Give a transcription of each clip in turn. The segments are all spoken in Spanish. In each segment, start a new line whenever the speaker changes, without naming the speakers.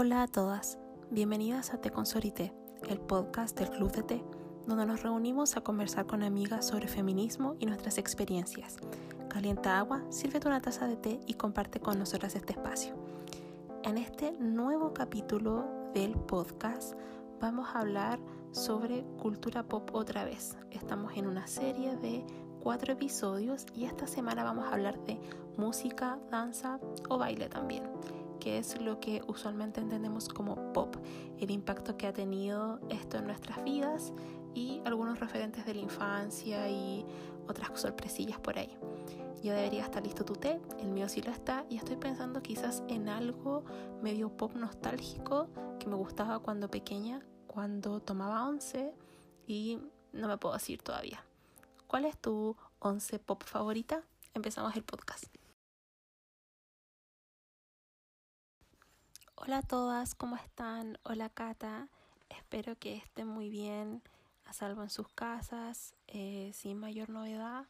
Hola a todas, bienvenidas a Te Consorité, el podcast del Club de Té, donde nos reunimos a conversar con amigas sobre feminismo y nuestras experiencias. Calienta agua, sírvete una taza de té y comparte con nosotras este espacio. En este nuevo capítulo del podcast vamos a hablar sobre cultura pop otra vez. Estamos en una serie de cuatro episodios y esta semana vamos a hablar de música, danza o baile también que es lo que usualmente entendemos como pop, el impacto que ha tenido esto en nuestras vidas y algunos referentes de la infancia y otras sorpresillas por ahí. Ya debería estar listo tu té, el mío sí lo está y estoy pensando quizás en algo medio pop nostálgico que me gustaba cuando pequeña, cuando tomaba once y no me puedo decir todavía. ¿Cuál es tu once pop favorita? Empezamos el podcast. Hola a todas, ¿cómo están? Hola Cata, espero que estén muy bien, a salvo en sus casas, eh, sin mayor novedad.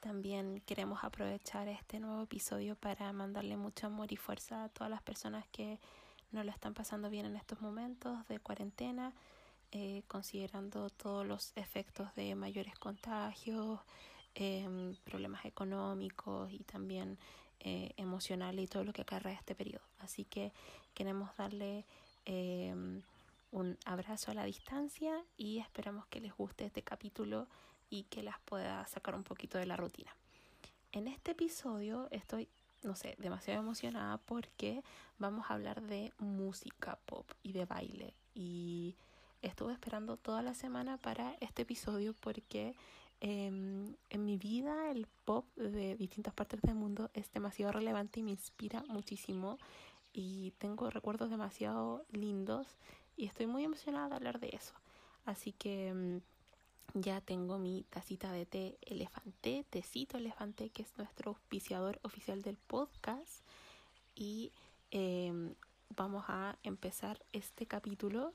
También queremos aprovechar este nuevo episodio para mandarle mucho amor y fuerza a todas las personas que no lo están pasando bien en estos momentos de cuarentena, eh, considerando todos los efectos de mayores contagios, em, problemas económicos y también eh, emocional y todo lo que acarrea este periodo. Así que queremos darle em, un abrazo a la distancia y esperamos que les guste este capítulo y que las pueda sacar un poquito de la rutina. En este episodio estoy, no sé, demasiado emocionada porque vamos a hablar de música pop y de baile. Y estuve esperando toda la semana para este episodio porque Em, en mi vida el pop de distintas partes del mundo es demasiado relevante y me inspira muchísimo y tengo recuerdos demasiado lindos y estoy muy emocionada de hablar de eso. Así que em, ya tengo mi tacita de té elefante, tecito elefante, que es nuestro auspiciador oficial del podcast. Y em, vamos a empezar este capítulo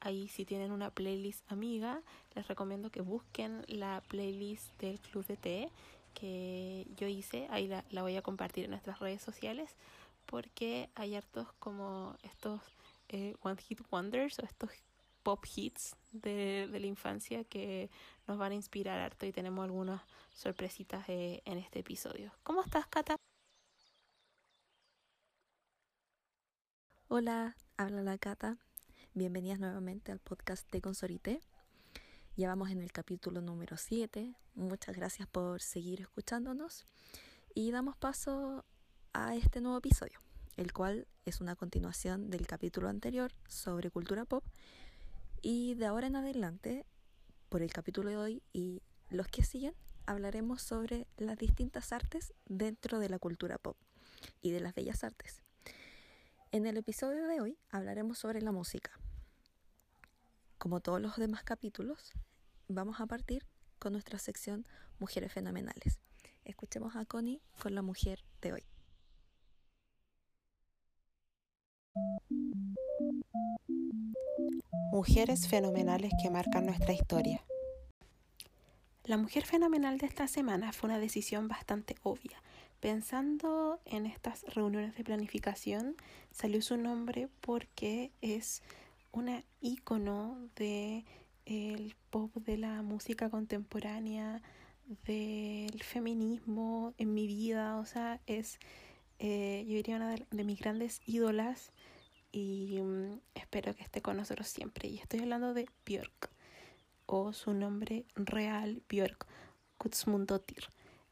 Ahí si tienen una playlist amiga, les recomiendo que busquen la playlist del Club de Té que yo hice. Ahí la, voy a compartir en nuestras redes sociales porque hay hartos como estos eh, One Hit Wonders o estos pop hits de, de, la infancia que nos van a inspirar harto y tenemos algunas sorpresitas en este episodio. ¿Cómo estás, Cata?
Hola, habla la Cata. Bienvenidas nuevamente al podcast de Consorité. Ya vamos en el capítulo número 7. Muchas gracias por seguir escuchándonos y damos paso a este nuevo episodio, el cual es una continuación del capítulo anterior sobre cultura pop y de ahora en adelante, por el capítulo de hoy y los que siguen, hablaremos sobre las distintas artes dentro de la cultura pop y de las bellas artes. En el episodio de hoy hablaremos sobre la música. Como todos los demás capítulos, vamos a partir con nuestra sección Mujeres Fenomenales. Escuchemos a Connie con la mujer de hoy.
Mujeres fenomenales que marcan nuestra historia. La mujer fenomenal de esta semana fue una decisión bastante obvia, Pensando en estas reuniones de planificación, salió su nombre porque es una ícono de el pop de la música contemporánea, del feminismo en mi vida, o sea, es eh, yo diría una de, mis grandes ídolas y mm, espero que esté con nosotros siempre. Y estoy hablando de Björk, o su nombre real, Björk Kutsmundotir.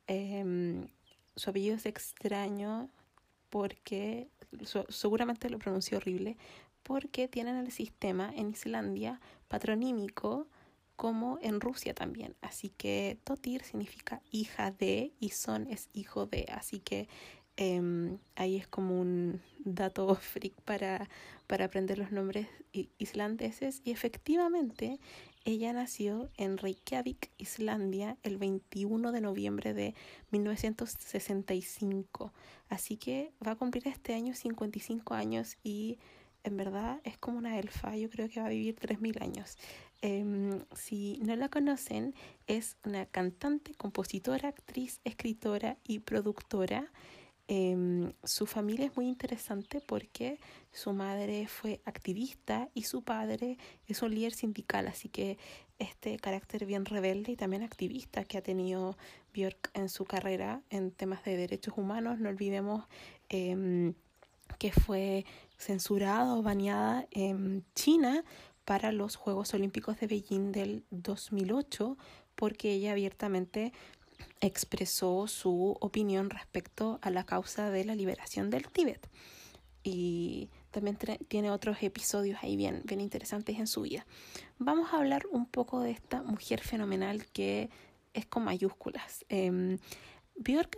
Eh, su apellido es extraño porque seguramente lo pronunció horrible porque tienen el sistema en Islandia patronímico como en Rusia también. Así que Totir significa hija de y Son es hijo de. Así que em, ahí es como un dato freak para, para aprender los nombres islandeses. Y efectivamente ella nació en Reykjavik, Islandia, el 21 de noviembre de 1965. Así que va a cumplir este año 55 años y en verdad es como una elfa. Yo creo que va a vivir 3.000 años. Em, si no la conocen, es una cantante, compositora, actriz, escritora y productora. Em, su familia es muy interesante porque su madre fue activista y su padre es un líder sindical, así que este carácter bien rebelde y también activista que ha tenido Björk en su carrera en temas de derechos humanos, no olvidemos em, que fue censurada o baneada en China para los Juegos Olímpicos de Beijing del 2008 porque ella abiertamente expresó su opinión respecto a la causa de la liberación del Tíbet. Y también tiene otros episodios ahí bien, bien interesantes en su vida. Vamos a hablar un poco de esta mujer fenomenal que es con mayúsculas. Eh,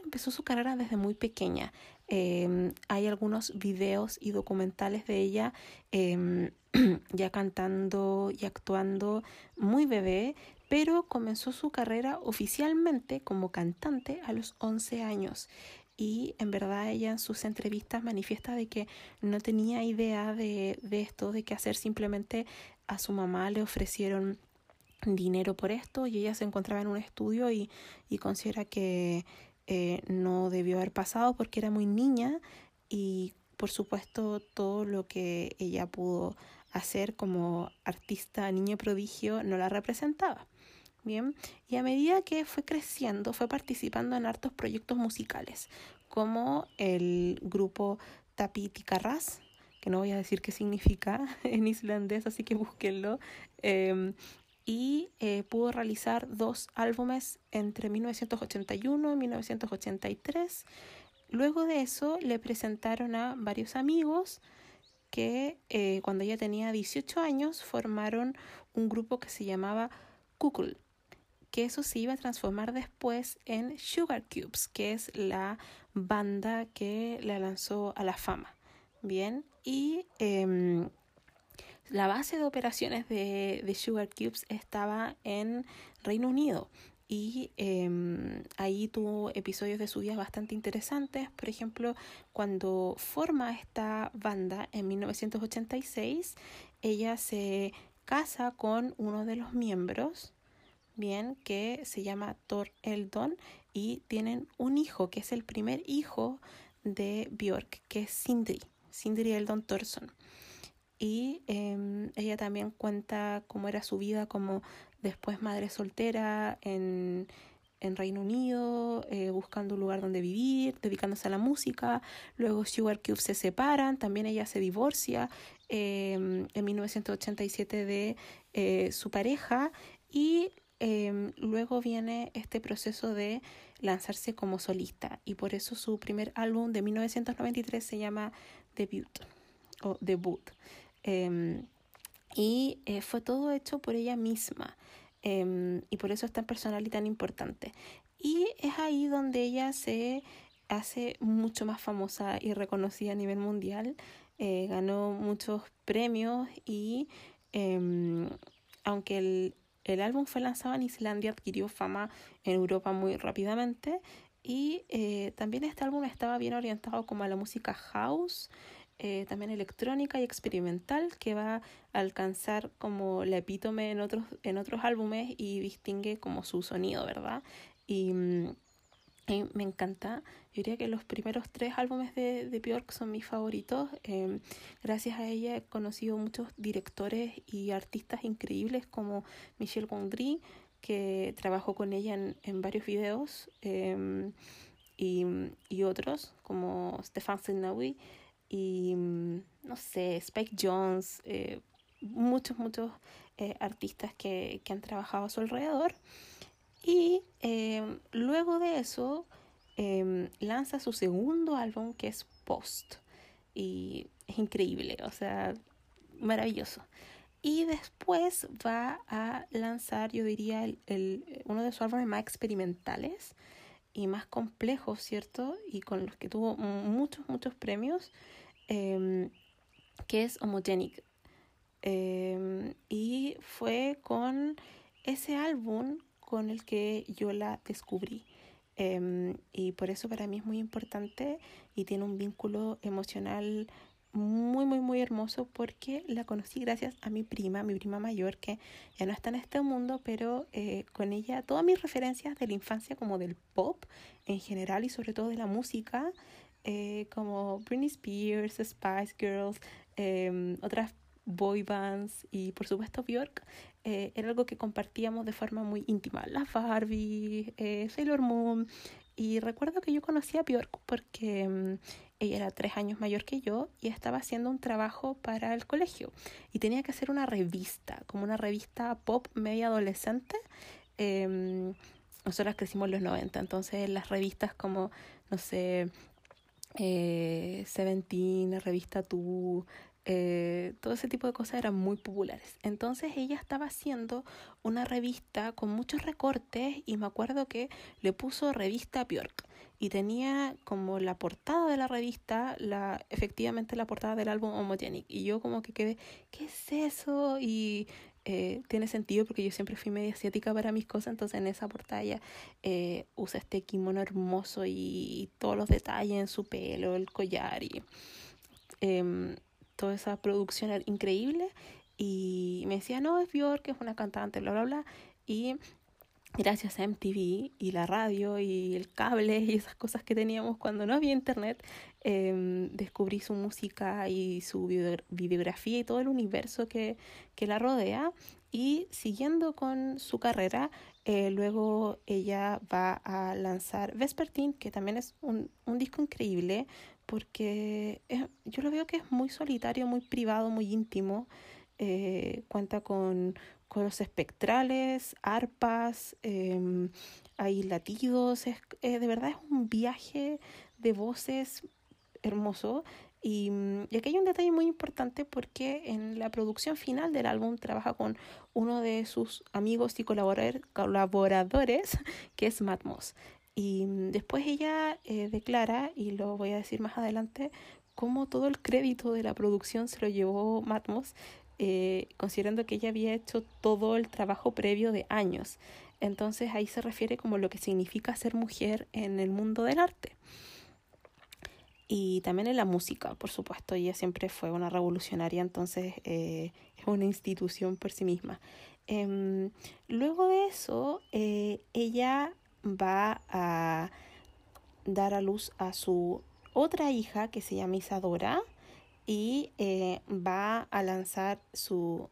empezó su carrera desde muy pequeña. Em, hay algunos videos y documentales de ella em, ya cantando y actuando muy bebé, pero comenzó su carrera oficialmente como cantante a los 11 años. Y en verdad ella en sus entrevistas manifiesta de que no tenía idea de, de esto, de qué hacer. Simplemente a su mamá le ofrecieron dinero por esto y ella se encontraba en un estudio y, y considera que eh, no debió haber pasado porque era muy niña y por supuesto todo lo que ella pudo hacer como artista niño prodigio no la representaba. Bien, y a medida que fue creciendo, fue participando en hartos proyectos musicales, como el grupo Tapiti Carras, que no voy a decir qué significa en islandés, así que búsquenlo. Em, y eh, pudo realizar dos álbumes entre 1981 y 1983. Luego de eso le presentaron a varios amigos que eh, cuando ella tenía 18 años formaron un grupo que se llamaba Kukul que eso se iba a transformar después en Sugar Cubes, que es la banda que la lanzó a la fama. Bien, y em, la base de operaciones de, Sugar Cubes estaba en Reino Unido y em, ahí tuvo episodios de su vida bastante interesantes. Por ejemplo, cuando forma esta banda en 1986, ella se casa con uno de los miembros que se llama Thor Eldon y tienen un hijo, que es el primer hijo de Björk, que es Sindri, Sindri Eldon Thorson. Y em, ella también cuenta cómo era su vida como después madre soltera en, en Reino Unido, eh, buscando un lugar donde vivir, dedicándose a la música. Luego Sugar Cube se separan, también ella se divorcia em, en 1987 de eh, su pareja y Em, luego viene este proceso de lanzarse como solista y por eso su primer álbum de 1993 se llama Debut o Debut. Em, y eh, fue todo hecho por ella misma em, y por eso es tan personal y tan importante. Y es ahí donde ella se hace mucho más famosa y reconocida a nivel mundial. Eh, ganó muchos premios y aunque el, el álbum fue lanzado en Islandia, adquirió fama en Europa muy rápidamente y eh, también este álbum estaba bien orientado como a la música house, eh, también electrónica y experimental que va a alcanzar como la epítome en otros, en otros álbumes y distingue como su sonido, ¿verdad? Y mm, me encanta. Yo diría que los primeros tres álbumes de, de son mis favoritos. Em, gracias a ella he conocido muchos directores y artistas increíbles como Michel Gondry, que trabajó con ella en, varios videos, em, y, otros como Stefan Senawi y, no sé, Spike Jones, eh, muchos, muchos eh, artistas que han trabajado a su alrededor. Y em, luego de eso em, lanza su segundo álbum que es Post. Y es increíble, o sea, maravilloso. Y después va a lanzar, yo diría, el, uno de sus álbumes más experimentales y más complejos, ¿cierto? Y con los que tuvo muchos, muchos premios, em, que es Homogenic. y fue con ese álbum con el que yo la descubrí. Em, y por eso para mí es muy importante y tiene un vínculo emocional muy, muy, muy hermoso porque la conocí gracias a mi prima, mi prima mayor, que ya no está en este mundo, pero eh, con ella todas mis referencias de la infancia como del pop en general y sobre todo de la música eh, como Britney Spears, Spice Girls, em, otras boy bands y por supuesto Björk, eh, era algo que compartíamos de forma muy íntima. Las Barbie, eh, Sailor Moon. Y recuerdo que yo conocí a Björk porque em, ella era tres años mayor que yo y estaba haciendo un trabajo para el colegio. Y tenía que hacer una revista, como una revista pop media adolescente. Eh, nosotras crecimos en los 90, entonces las revistas como, no sé, eh, Seventeen, revista Tú, eh, todo ese tipo de cosas eran muy populares. Entonces ella estaba haciendo una revista con muchos recortes y me acuerdo que le puso revista Björk y tenía como la portada de la revista, la efectivamente la portada del álbum Homogenic y yo como que quedé, ¿qué es eso? Y eh, tiene sentido porque yo siempre fui media asiática para mis cosas, entonces en esa portada eh, usa este kimono hermoso y, todos los detalles en su pelo, el collar y em, toda esa producción era increíble y me decía, no, es Björk, es una cantante, bla, bla, bla, y gracias a MTV y la radio y el cable y esas cosas que teníamos cuando no había internet, eh, descubrí su música y su videografía y todo el universo que, que la rodea. Y siguiendo con su carrera, eh, luego ella va a lanzar Vespertine, que también es un, un disco increíble, porque yo lo veo que es muy solitario, muy privado, muy íntimo. Eh, cuenta con coros espectrales, arpas, eh, hay latidos, es, eh, de verdad es un viaje de voces hermoso. Y, y, aquí hay un detalle muy importante porque en la producción final del álbum trabaja con uno de sus amigos y colaboradores, que es Matt Moss. Y después ella eh, declara, y lo voy a decir más adelante, cómo todo el crédito de la producción se lo llevó Matt Moss eh, considerando que ella había hecho todo el trabajo previo de años. Entonces ahí se refiere como lo que significa ser mujer en el mundo del arte. Y también en la música, por supuesto, ella siempre fue una revolucionaria, entonces eh, es una institución por sí misma. Em, luego de eso, eh, ella va a dar a luz a su otra hija que se llama Isadora y eh, va a lanzar su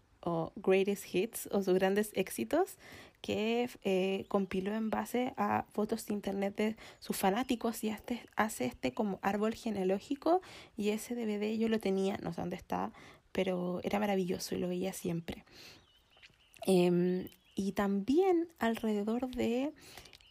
greatest hits o sus grandes éxitos que eh, compiló en base a fotos de internet de sus fanáticos y hace este como árbol genealógico y ese DVD yo lo tenía, no sé dónde está, pero era maravilloso y lo veía siempre. Em, y también alrededor de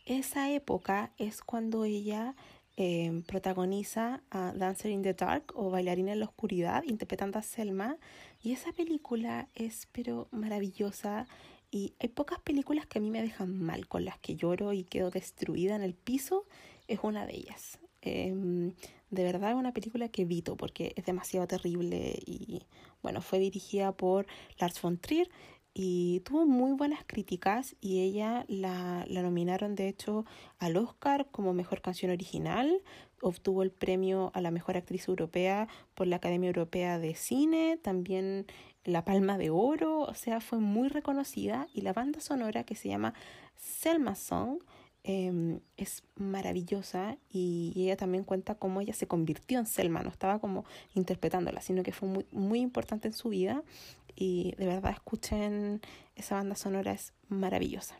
esa época es cuando ella Em, protagoniza a Dancer in the Dark o Bailarina en la Oscuridad, interpretando a Selma. Y esa película es pero maravillosa y hay pocas películas que a mí me dejan mal, con las que lloro y quedo destruida en el piso, es una de ellas. Em, de verdad es una película que evito porque es demasiado terrible y bueno, fue dirigida por Lars von Trier y tuvo muy buenas críticas y ella la, la, nominaron de hecho al Oscar como mejor canción original, obtuvo el premio a la mejor actriz europea por la Academia Europea de Cine, también la Palma de Oro, o sea, fue muy reconocida y la banda sonora que se llama Selma Song em, es maravillosa y, ella también cuenta cómo ella se convirtió en Selma, no estaba como interpretándola, sino que fue muy, muy importante en su vida y de verdad escuchen esa banda sonora, es maravillosa.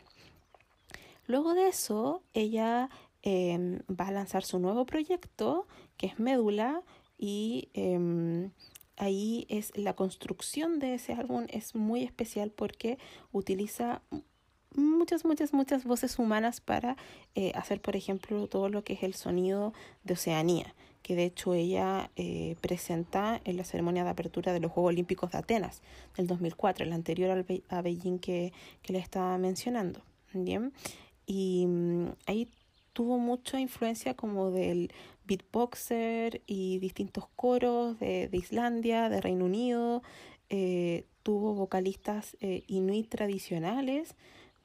Luego de eso, ella em, va a lanzar su nuevo proyecto, que es Médula, y em, ahí es la construcción de ese álbum es muy especial porque utiliza muchas, muchas, muchas voces humanas para eh, hacer, por ejemplo, todo lo que es el sonido de Oceanía que de hecho ella eh, presenta en la ceremonia de apertura de los Juegos Olímpicos de Atenas del 2004, el anterior al a Beijing que, que le estaba mencionando. Bien, y mm, ahí tuvo mucha influencia como del beatboxer y distintos coros de, de Islandia, de Reino Unido, eh, tuvo vocalistas eh, inuit tradicionales,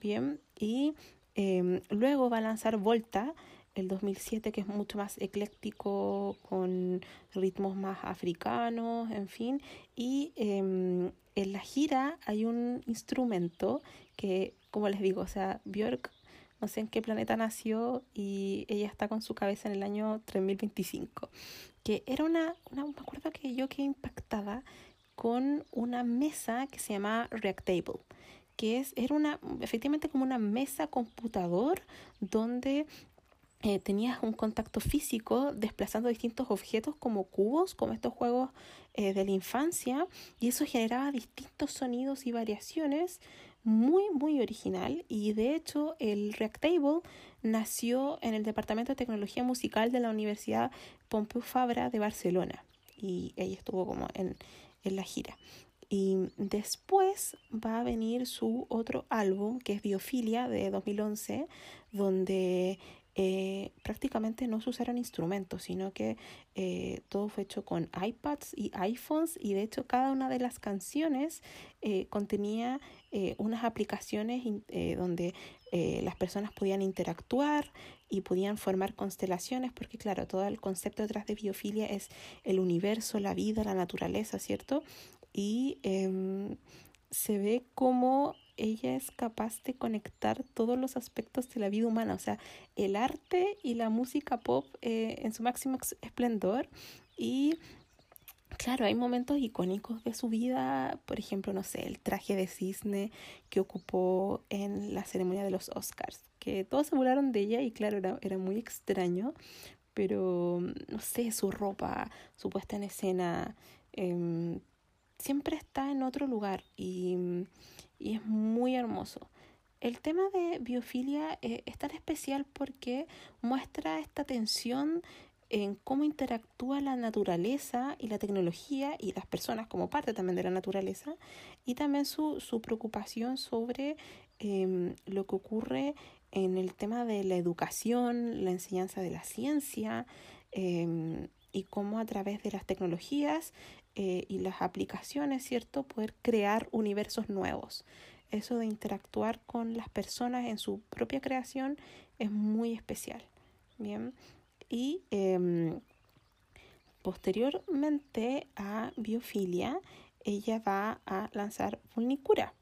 bien, y em, luego va a lanzar Volta, el 2007 que es mucho más ecléctico con ritmos más africanos, en fin. Y em, en la gira hay un instrumento que, como les digo, o sea, Björk no sé en qué planeta nació y ella está con su cabeza en el año 3025. Que era una, una me acuerdo que yo quedé impactada con una mesa que se llamaba Reactable que es, era una, efectivamente como una mesa computador donde eh, tenías un contacto físico desplazando distintos objetos como cubos, como estos juegos eh, de la infancia, y eso generaba distintos sonidos y variaciones muy, muy original. Y de hecho, el Reactable nació en el Departamento de Tecnología Musical de la Universidad Pompeu Fabra de Barcelona, y ella estuvo como en, en la gira. Y después va a venir su otro álbum, que es Biofilia, de 2011, donde eh, prácticamente no se usaron instrumentos, sino que eh, todo fue hecho con iPads y iPhones y de hecho cada una de las canciones eh, contenía unas aplicaciones donde las personas podían interactuar y podían formar constelaciones, porque claro, todo el concepto detrás de biofilia es el universo, la vida, la naturaleza, ¿cierto? Y em, se ve como ella es capaz de conectar todos los aspectos de la vida humana, o sea, el arte y la música pop eh, en su máximo esplendor. Y Claro, hay momentos icónicos de su vida, por ejemplo, no sé, el traje de cisne que ocupó en la ceremonia de los Oscars, que todos se burlaron de ella y claro, era, era muy extraño, pero no sé, su ropa, su puesta en escena, eh, siempre está en otro lugar y y es muy hermoso. El tema de biofilia eh, es tan especial porque muestra esta tensión en cómo interactúa la naturaleza y la tecnología y las personas como parte también de la naturaleza y también su, su preocupación sobre em, lo que ocurre en el tema de la educación, la enseñanza de la ciencia em, y cómo a través de las tecnologías eh, y las aplicaciones, ¿cierto? Poder crear universos nuevos. Eso de interactuar con las personas en su propia creación es muy especial. Bien. Y em, posteriormente a Biofilia, ella va a lanzar Vulnicura,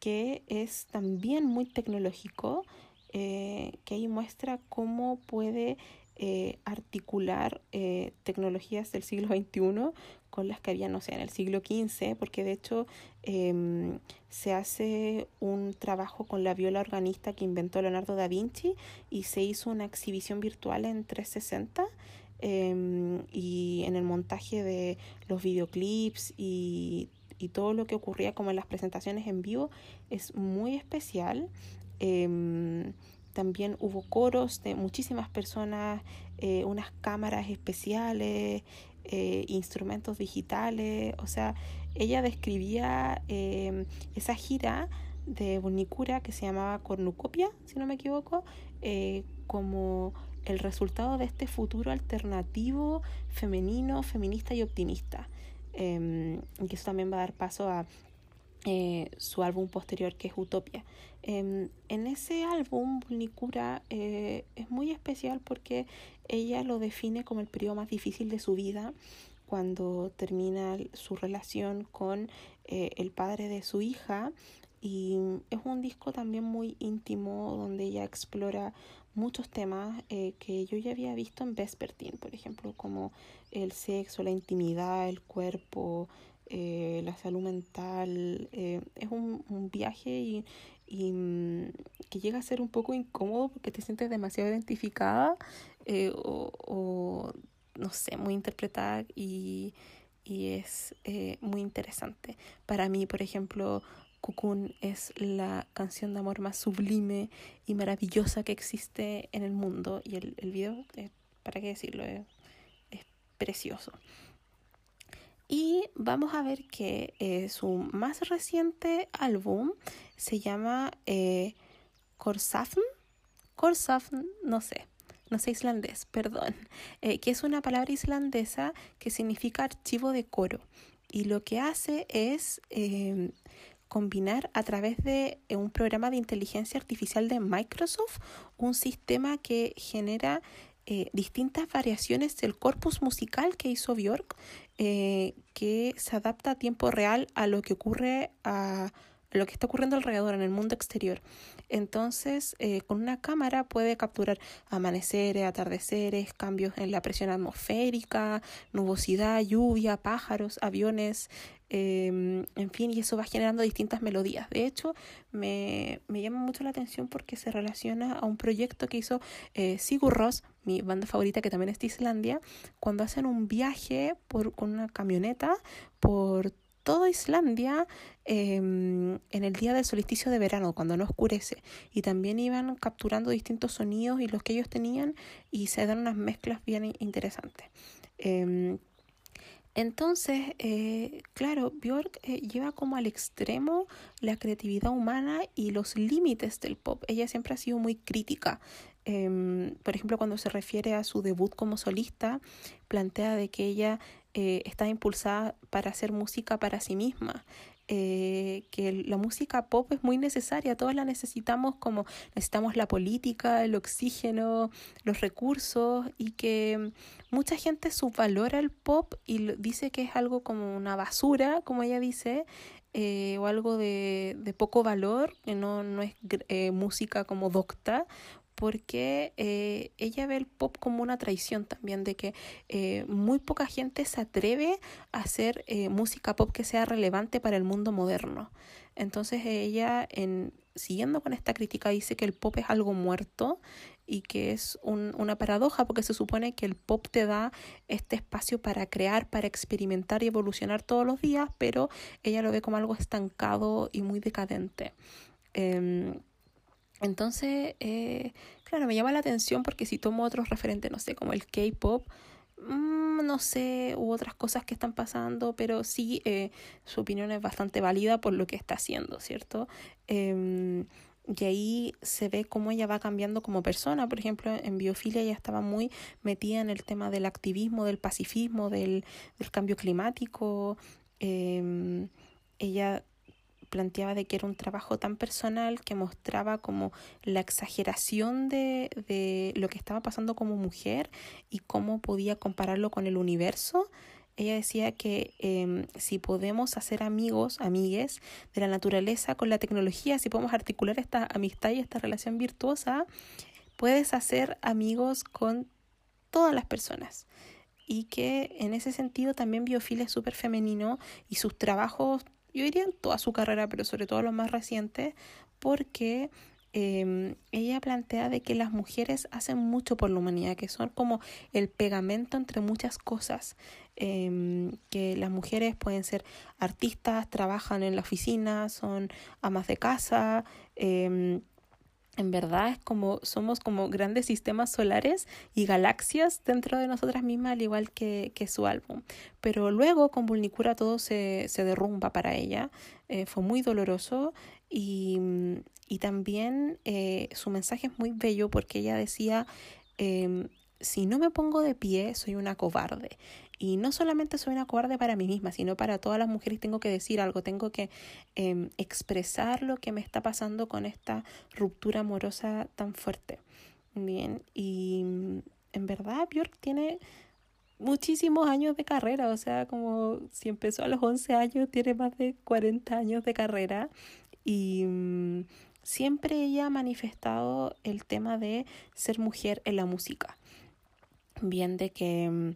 que es también muy tecnológico, eh, que ahí muestra cómo puede eh, articular eh, tecnologías del siglo XXI con las que había, no sé, en el siglo XV, porque de hecho em, se hace un trabajo con la viola organista que inventó Leonardo da Vinci y se hizo una exhibición virtual en 360 em, y en el montaje de los videoclips y, y, todo lo que ocurría como en las presentaciones en vivo es muy especial. Em, también hubo coros de muchísimas personas, eh, unas cámaras especiales, eh, instrumentos digitales, o sea, ella describía em, esa gira de Bonicura que se llamaba Cornucopia, si no me equivoco, eh, como el resultado de este futuro alternativo, femenino, feminista y optimista. Eh, que eso también va a dar paso a eh, su álbum posterior que es Utopia. Em, en ese álbum, Nicura eh, es muy especial porque ella lo define como el periodo más difícil de su vida cuando termina su relación con eh, el padre de su hija y es un disco también muy íntimo donde ella explora muchos temas que yo ya había visto en Vespertine, por ejemplo, como el sexo, la intimidad, el cuerpo, eh, la salud mental. Eh, es un, un, viaje y, y mm, que llega a ser un poco incómodo porque te sientes demasiado identificada eh, o, o, no sé, muy interpretada y, y es muy interesante. Para mí, por ejemplo, Cocoon es la canción de amor más sublime y maravillosa que existe en el mundo y el, el video, para qué decirlo, es precioso. Y vamos a ver que eh, su más reciente álbum se llama eh, Korsafn. Korsafn, no sé, no sé islandés, perdón, eh, que es una palabra islandesa que significa archivo de coro. Y lo que hace es em, combinar a través de un programa de inteligencia artificial de Microsoft un sistema que genera eh, distintas variaciones del corpus musical que hizo Björk, eh, que se adapta a tiempo real a lo que ocurre a lo que está ocurriendo alrededor, en el mundo exterior. Entonces, eh, con una cámara puede capturar amaneceres, atardeceres, cambios en la presión atmosférica, nubosidad, lluvia, pájaros, aviones, em, en fin, y eso va generando distintas melodías. De hecho, me, me, llama mucho la atención porque se relaciona a un proyecto que hizo eh, Sigur Rós, mi banda favorita que también es de Islandia, cuando hacen un viaje por, con una camioneta por toda Islandia em, en el día del solsticio de verano, cuando no oscurece. Y también iban capturando distintos sonidos y los que ellos tenían y se dan unas mezclas bien interesantes. Em, entonces, eh, claro, Björk eh, lleva como al extremo la creatividad humana y los límites del pop. Ella siempre ha sido muy crítica. Em, por ejemplo, cuando se refiere a su debut como solista, plantea de que ella eh, está impulsada para hacer música para sí misma. Eh, que la música pop es muy necesaria, todos la necesitamos como necesitamos la política, el oxígeno, los recursos y que mucha gente subvalora el pop y dice que es algo como una basura, como ella dice, eh, o algo de, poco valor, que no, no es música como docta, porque eh, ella ve el pop como una traición también, de que eh, muy poca gente se atreve a hacer eh, música pop que sea relevante para el mundo moderno. Entonces ella, en, siguiendo con esta crítica, dice que el pop es algo muerto y que es un, una paradoja porque se supone que el pop te da este espacio para crear, para experimentar y evolucionar todos los días, pero ella lo ve como algo estancado y muy decadente. Em, entonces, eh, claro, me llama la atención porque si tomo otros referentes, no sé, como el K-Pop, mm, no sé, u otras cosas que están pasando, pero sí, eh, su opinión es bastante válida por lo que está haciendo, ¿cierto? Em, y ahí se ve cómo ella va cambiando como persona. Por ejemplo, en biofilia ella estaba muy metida en el tema del activismo, del pacifismo, del, del cambio climático. Eh, ella planteaba de que era un trabajo tan personal que mostraba como la exageración de, de lo que estaba pasando como mujer y cómo podía compararlo con el universo. Ella decía que eh, si podemos hacer amigos, amigues de la naturaleza con la tecnología, si podemos articular esta amistad y esta relación virtuosa, puedes hacer amigos con todas las personas y que en ese sentido también Biofil es súper femenino y sus trabajos yo diría en toda su carrera, pero sobre todo los más recientes, porque em, ella plantea de que las mujeres hacen mucho por la humanidad, que son como el pegamento entre muchas cosas, em, que las mujeres pueden ser artistas, trabajan en la oficina, son amas de casa, eh, en verdad es como somos como grandes sistemas solares y galaxias dentro de nosotras mismas, al igual que, que su álbum. Pero luego con Vulnicura todo se, se derrumba para ella. Eh, fue muy doloroso y, y también eh, su mensaje es muy bello porque ella decía, eh, si no me pongo de pie, soy una cobarde. Y no solamente soy una cobarde para mí misma, sino para todas las mujeres tengo que decir algo, tengo que eh, expresar lo que me está pasando con esta ruptura amorosa tan fuerte. Bien, y mm, en verdad Björk tiene muchísimos años de carrera, o sea, como si empezó a los 11 años, tiene más de 40 años de carrera y mm, siempre ella ha manifestado el tema de ser mujer en la música. Bien, de que mm,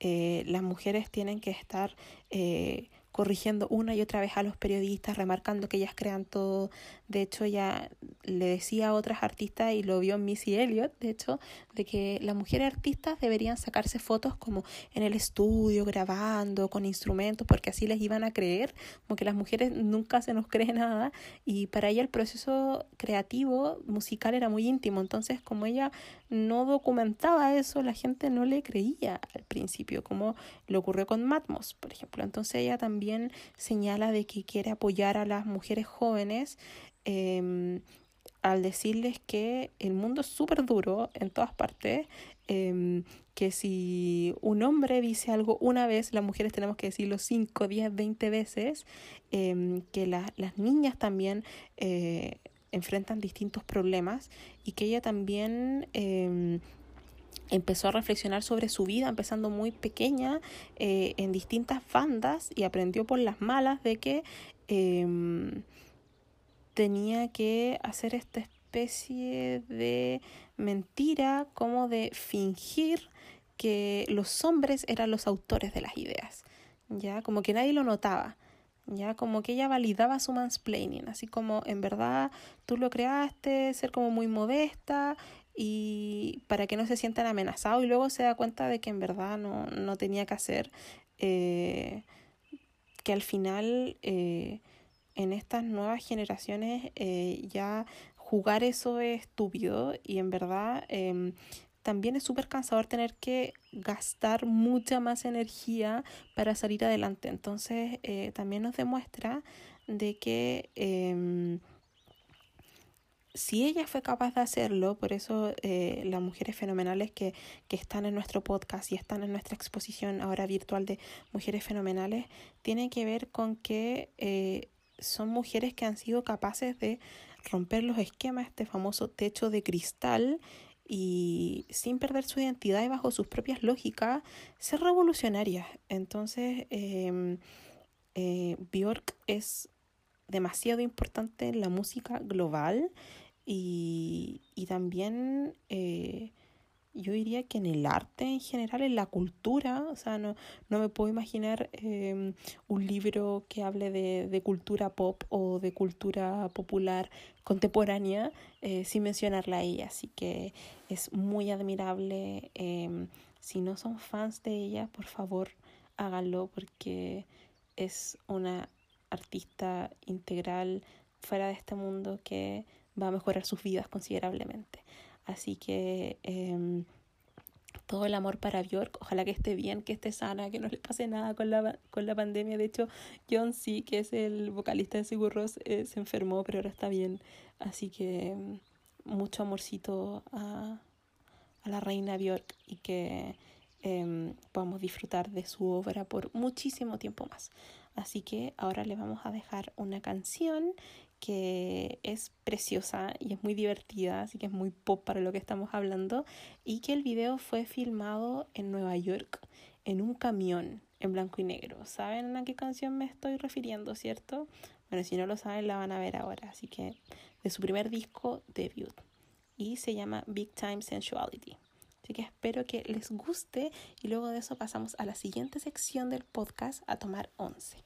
eh, las mujeres tienen que estar eh, corrigiendo una y otra vez a los periodistas, remarcando que ellas crean todo. De hecho, ella le decía a otras artistas, y lo vio Missy Elliott, de hecho, de que las mujeres artistas deberían sacarse fotos como en el estudio, grabando, con instrumentos, porque así les iban a creer, como que las mujeres nunca se nos cree nada, y para ella el proceso creativo, musical, era muy íntimo. Entonces, como ella no documentaba eso, la gente no le creía al principio, como le ocurrió con Matmos, por ejemplo. Entonces ella también señala de que quiere apoyar a las mujeres jóvenes em, al decirles que el mundo es súper duro en todas partes, em, que si un hombre dice algo una vez, las mujeres tenemos que decirlo 5, 10, 20 veces, em, que las niñas también eh, enfrentan distintos problemas y que ella también empezó a reflexionar sobre su vida, empezando muy pequeña, eh, en distintas bandas, y aprendió por las malas de que tenía que hacer esta especie de mentira como de fingir que los hombres eran los autores de las ideas, ya como que nadie lo notaba. Ya como que ella validaba su mansplaining, así como en verdad tú lo creaste, ser como muy modesta y para que no se sientan amenazados y luego se da cuenta de que en verdad no, no tenía que hacer, eh, que al final eh, en estas nuevas generaciones eh, ya jugar eso es estúpido y en verdad em, también es súper cansador tener que gastar mucha más energía para salir adelante. Entonces eh, también nos demuestra de que em, si ella fue capaz de hacerlo, por eso eh, las mujeres fenomenales que, que, están en nuestro podcast y están en nuestra exposición ahora virtual de mujeres fenomenales, tienen que ver con que son mujeres que han sido capaces de romper los esquemas, este famoso techo de cristal y sin perder su identidad y bajo sus propias lógicas, ser revolucionarias. Entonces, eh, eh, Bjork es demasiado importante en la música global y, y también eh, yo diría que en el arte en general, en la cultura, o sea, no, no me puedo imaginar em, un libro que hable de, cultura pop o de cultura popular contemporánea eh, sin mencionarla a ella, así que es muy admirable. Eh, si no son fans de ella, por favor, háganlo porque es una artista integral fuera de este mundo que va a mejorar sus vidas considerablemente. Así que eh, todo el amor para Bjork. Ojalá que esté bien, que esté sana, que no le pase nada con la, con la pandemia. De hecho, John C., que es el vocalista de Sigur eh, se enfermó, pero ahora está bien. Así que mm, mucho amorcito a, a la reina Bjork y que eh, podamos disfrutar de su obra por muchísimo tiempo más. Así que ahora le vamos a dejar una canción que es preciosa y es muy divertida, así que es muy pop para lo que estamos hablando, y que el video fue filmado en Nueva York en un camión en blanco y negro. ¿Saben a qué canción me estoy refiriendo, cierto? Bueno, si no lo saben, la van a ver ahora, así que de su primer disco debut, y se llama Big Time Sensuality. Así que espero que les guste y luego de eso pasamos a la siguiente sección del podcast a tomar once.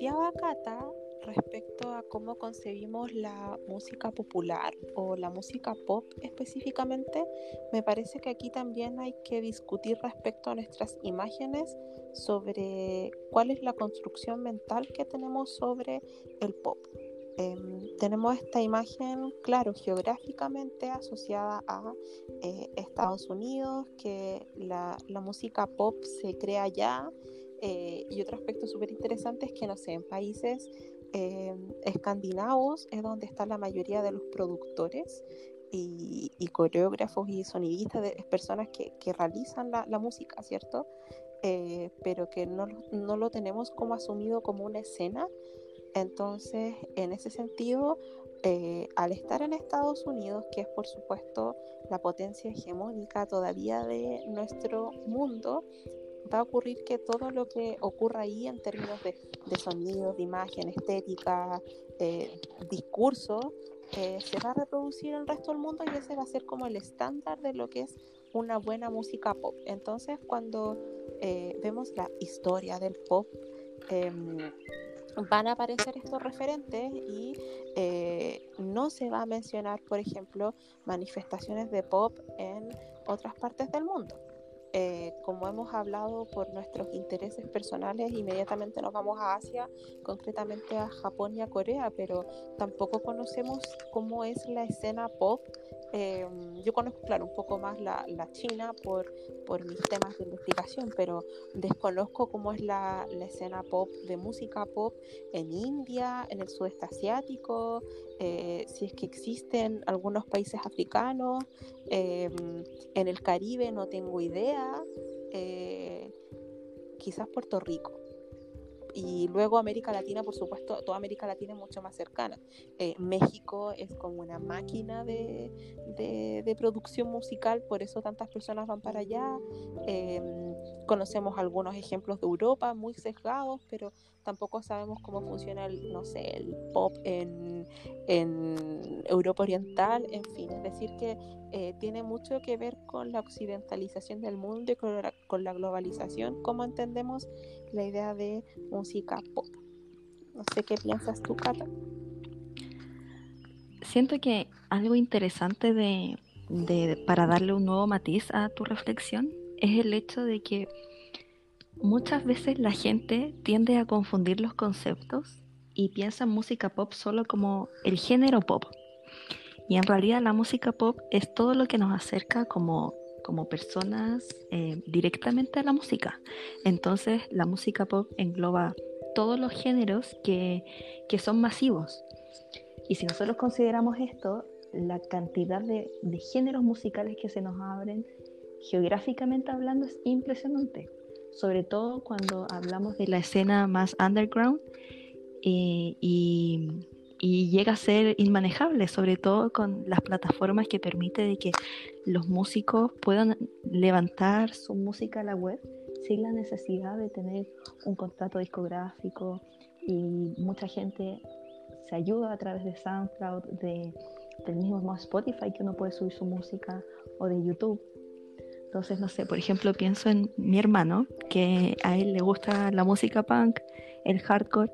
Planteaba Cata respecto a cómo concebimos la música popular o la música pop específicamente, me parece que aquí también hay que discutir respecto a nuestras imágenes sobre cuál es la construcción mental que tenemos sobre el pop. Em, tenemos esta imagen, claro, geográficamente asociada a eh, Estados Unidos, que la, la, música pop se crea allá. Eh, y otro aspecto súper interesante es que, no sé, en países em, escandinavos es donde está la mayoría de los productores y, y coreógrafos y sonidistas, de, personas que, que realizan la, la, música, ¿cierto? Eh, pero que no, no lo tenemos como asumido como una escena, entonces, en ese sentido, eh, al estar en Estados Unidos, que es por supuesto la potencia hegemónica todavía de nuestro mundo, va a ocurrir que todo lo que ocurra ahí en términos de, de sonido, de imagen, estética, eh, discurso, eh, se va a reproducir en el resto del mundo y ese va a ser como el estándar de lo que es una buena música pop. Entonces, cuando eh, vemos la historia del pop, em, van a aparecer estos referentes y eh, no se va a mencionar, por ejemplo, manifestaciones de pop en otras partes del mundo. Eh, como hemos hablado por nuestros intereses personales, inmediatamente nos vamos a Asia, concretamente a Japón y a Corea, pero tampoco conocemos cómo es la escena pop. Eh, yo conozco, claro, un poco más la, China por, mis temas de investigación, pero desconozco cómo es la, escena pop, de música pop en India, en el sudeste asiático, eh, si es que existen algunos países africanos, eh, en el Caribe no tengo idea, eh, quizás Puerto Rico y luego América Latina, por supuesto, toda América Latina es mucho más cercana. Eh, México es como una máquina de, de, producción musical, por eso tantas personas van para allá. Em, conocemos algunos ejemplos de Europa muy sesgados, pero tampoco sabemos cómo funciona el, no sé, el pop en, Europa Oriental, en fin, es decir, que eh, tiene mucho que ver con la occidentalización del mundo y con la, globalización, como entendemos la idea de música pop. No sé qué piensas tú, Cata.
Siento que algo interesante de, para darle un nuevo matiz a tu reflexión es el hecho de que muchas veces la gente tiende a confundir los conceptos y piensa en música pop solo como el género pop. Y en realidad la música pop es todo lo que nos acerca como como personas eh, directamente a la música. Entonces la música pop engloba todos los géneros que, que son masivos. Y si nosotros consideramos esto, la cantidad de, de, géneros musicales que se nos abren geográficamente hablando es impresionante. Sobre todo cuando hablamos de la escena más underground eh, y llega a ser inmanejable, sobre todo con las plataformas que permite de que los músicos puedan levantar su música a la web sin la necesidad de tener un contrato discográfico y mucha gente se ayuda a través de SoundCloud, de, del mismo Spotify que uno puede subir su música o de YouTube. Entonces, no sé, por ejemplo, pienso en mi hermano, que a él le gusta la música punk, el hardcore,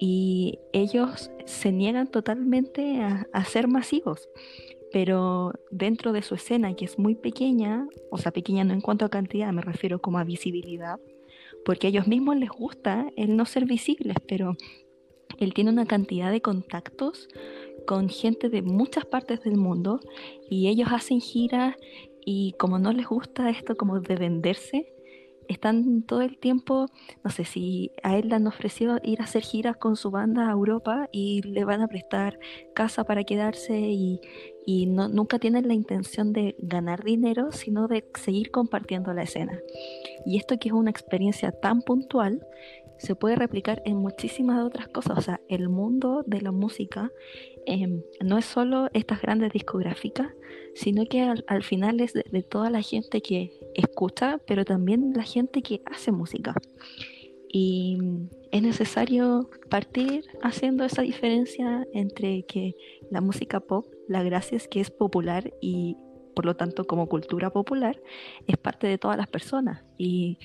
y ellos se niegan totalmente a, ser masivos. Pero dentro de su escena, que es muy pequeña, o sea, pequeña no en cuanto a cantidad, me refiero como a visibilidad, porque a ellos mismos les gusta el no ser visibles, pero él tiene una cantidad de contactos con gente de muchas partes del mundo y ellos hacen giras y como no les gusta esto como de venderse, están todo el tiempo, no sé si a él le han ofrecido ir a hacer giras con su banda a Europa y le van a prestar casa para quedarse y, y no, nunca tienen la intención de ganar dinero, sino de seguir compartiendo la escena. Y esto que es una experiencia tan puntual, se puede replicar en muchísimas otras cosas. O sea, el mundo de la música em, no es solo estas grandes discográficas, sino que al, final es de, toda la gente que escucha, pero también la gente que hace música. Y es necesario partir haciendo esa diferencia entre que la música pop, la gracia es que es popular y por lo tanto como cultura popular es parte de todas las personas y,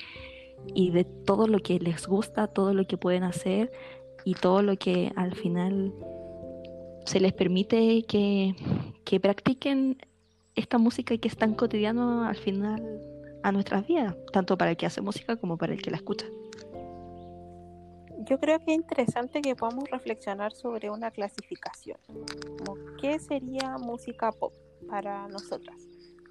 y de todo lo que les gusta, todo lo que pueden hacer y todo lo que al final se les permite que, que practiquen esta música que es tan cotidiano al final a nuestras vidas, tanto para el que hace música como para el que la escucha.
Yo creo que es interesante que podamos reflexionar sobre una clasificación, qué sería música pop para nosotras,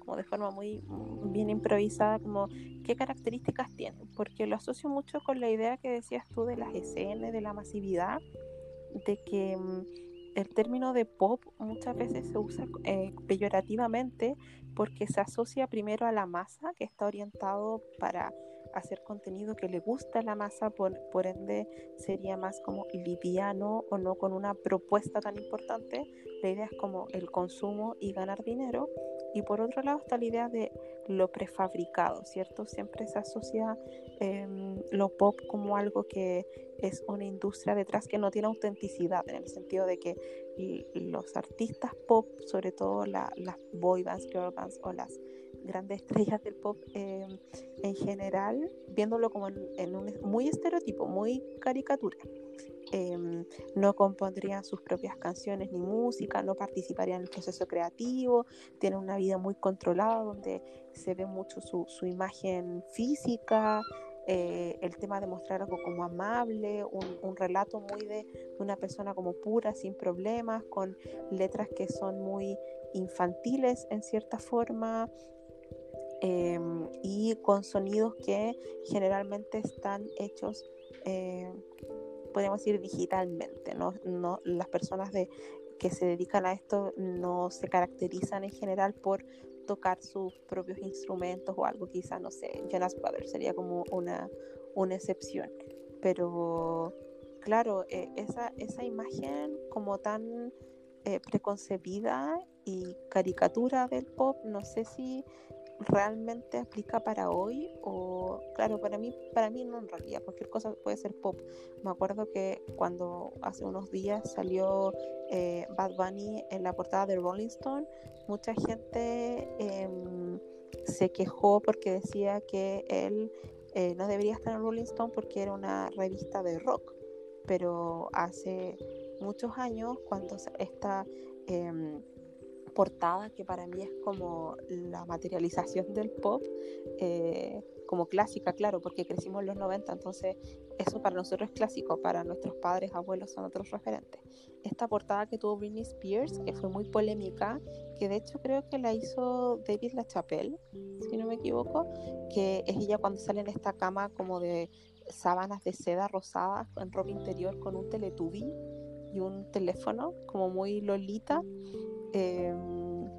como de forma muy bien improvisada, como qué características tiene, porque lo asocio mucho con la idea que decías tú de las escenas, de la masividad, de que mm, el término de pop muchas veces se usa eh, peyorativamente porque se asocia primero a la masa, que está orientado para hacer contenido que le gusta a la masa, por, por ende sería más como liviano o no con una propuesta tan importante. La idea es como el consumo y ganar dinero. Y por otro lado está la idea de lo prefabricado, ¿cierto? Siempre se asocia em, lo pop como algo que es una industria detrás que no tiene autenticidad, en el sentido de que los artistas pop, sobre todo las boy bands, girl bands o las grandes estrellas del pop em, en general, viéndolo como en, un muy estereotipo, muy caricatura. Em, no compondrían sus propias canciones ni música, no participarían en el proceso creativo, tienen una vida muy controlada donde se ve mucho su, imagen física, eh, el tema de mostrar algo como amable, un, relato muy de una persona como pura, sin problemas, con letras que son muy infantiles en cierta forma em, y con sonidos que generalmente están hechos, eh, podemos decir, digitalmente. ¿no? No, las personas de, que se dedican a esto no se caracterizan en general por tocar sus propios instrumentos o algo, quizás, no sé, Jonas Brothers sería como una, una excepción. pero claro, eh, esa, esa imagen como tan eh, preconcebida y caricatura del pop, no sé si realmente aplica para hoy o claro para mí para mí no en realidad cualquier cosa puede ser pop. Me acuerdo que cuando hace unos días salió eh, Bad Bunny en la portada de Rolling Stone mucha gente em, se quejó porque decía que él eh, no debería estar en Rolling Stone porque era una revista de rock. Pero hace muchos años cuando esta em, portada que para mí es como la materialización del pop, eh, como clásica, claro, porque crecimos en los 90, entonces eso para nosotros es clásico, para nuestros padres, abuelos son otros referentes. Esta portada que tuvo Britney Spears, que fue muy polémica, que de hecho creo que la hizo David LaChapelle, si no me equivoco, que es ella cuando sale en esta cama como de sábanas de seda rosadas en ropa interior con un teletubi y un teléfono, como muy lolita. Em,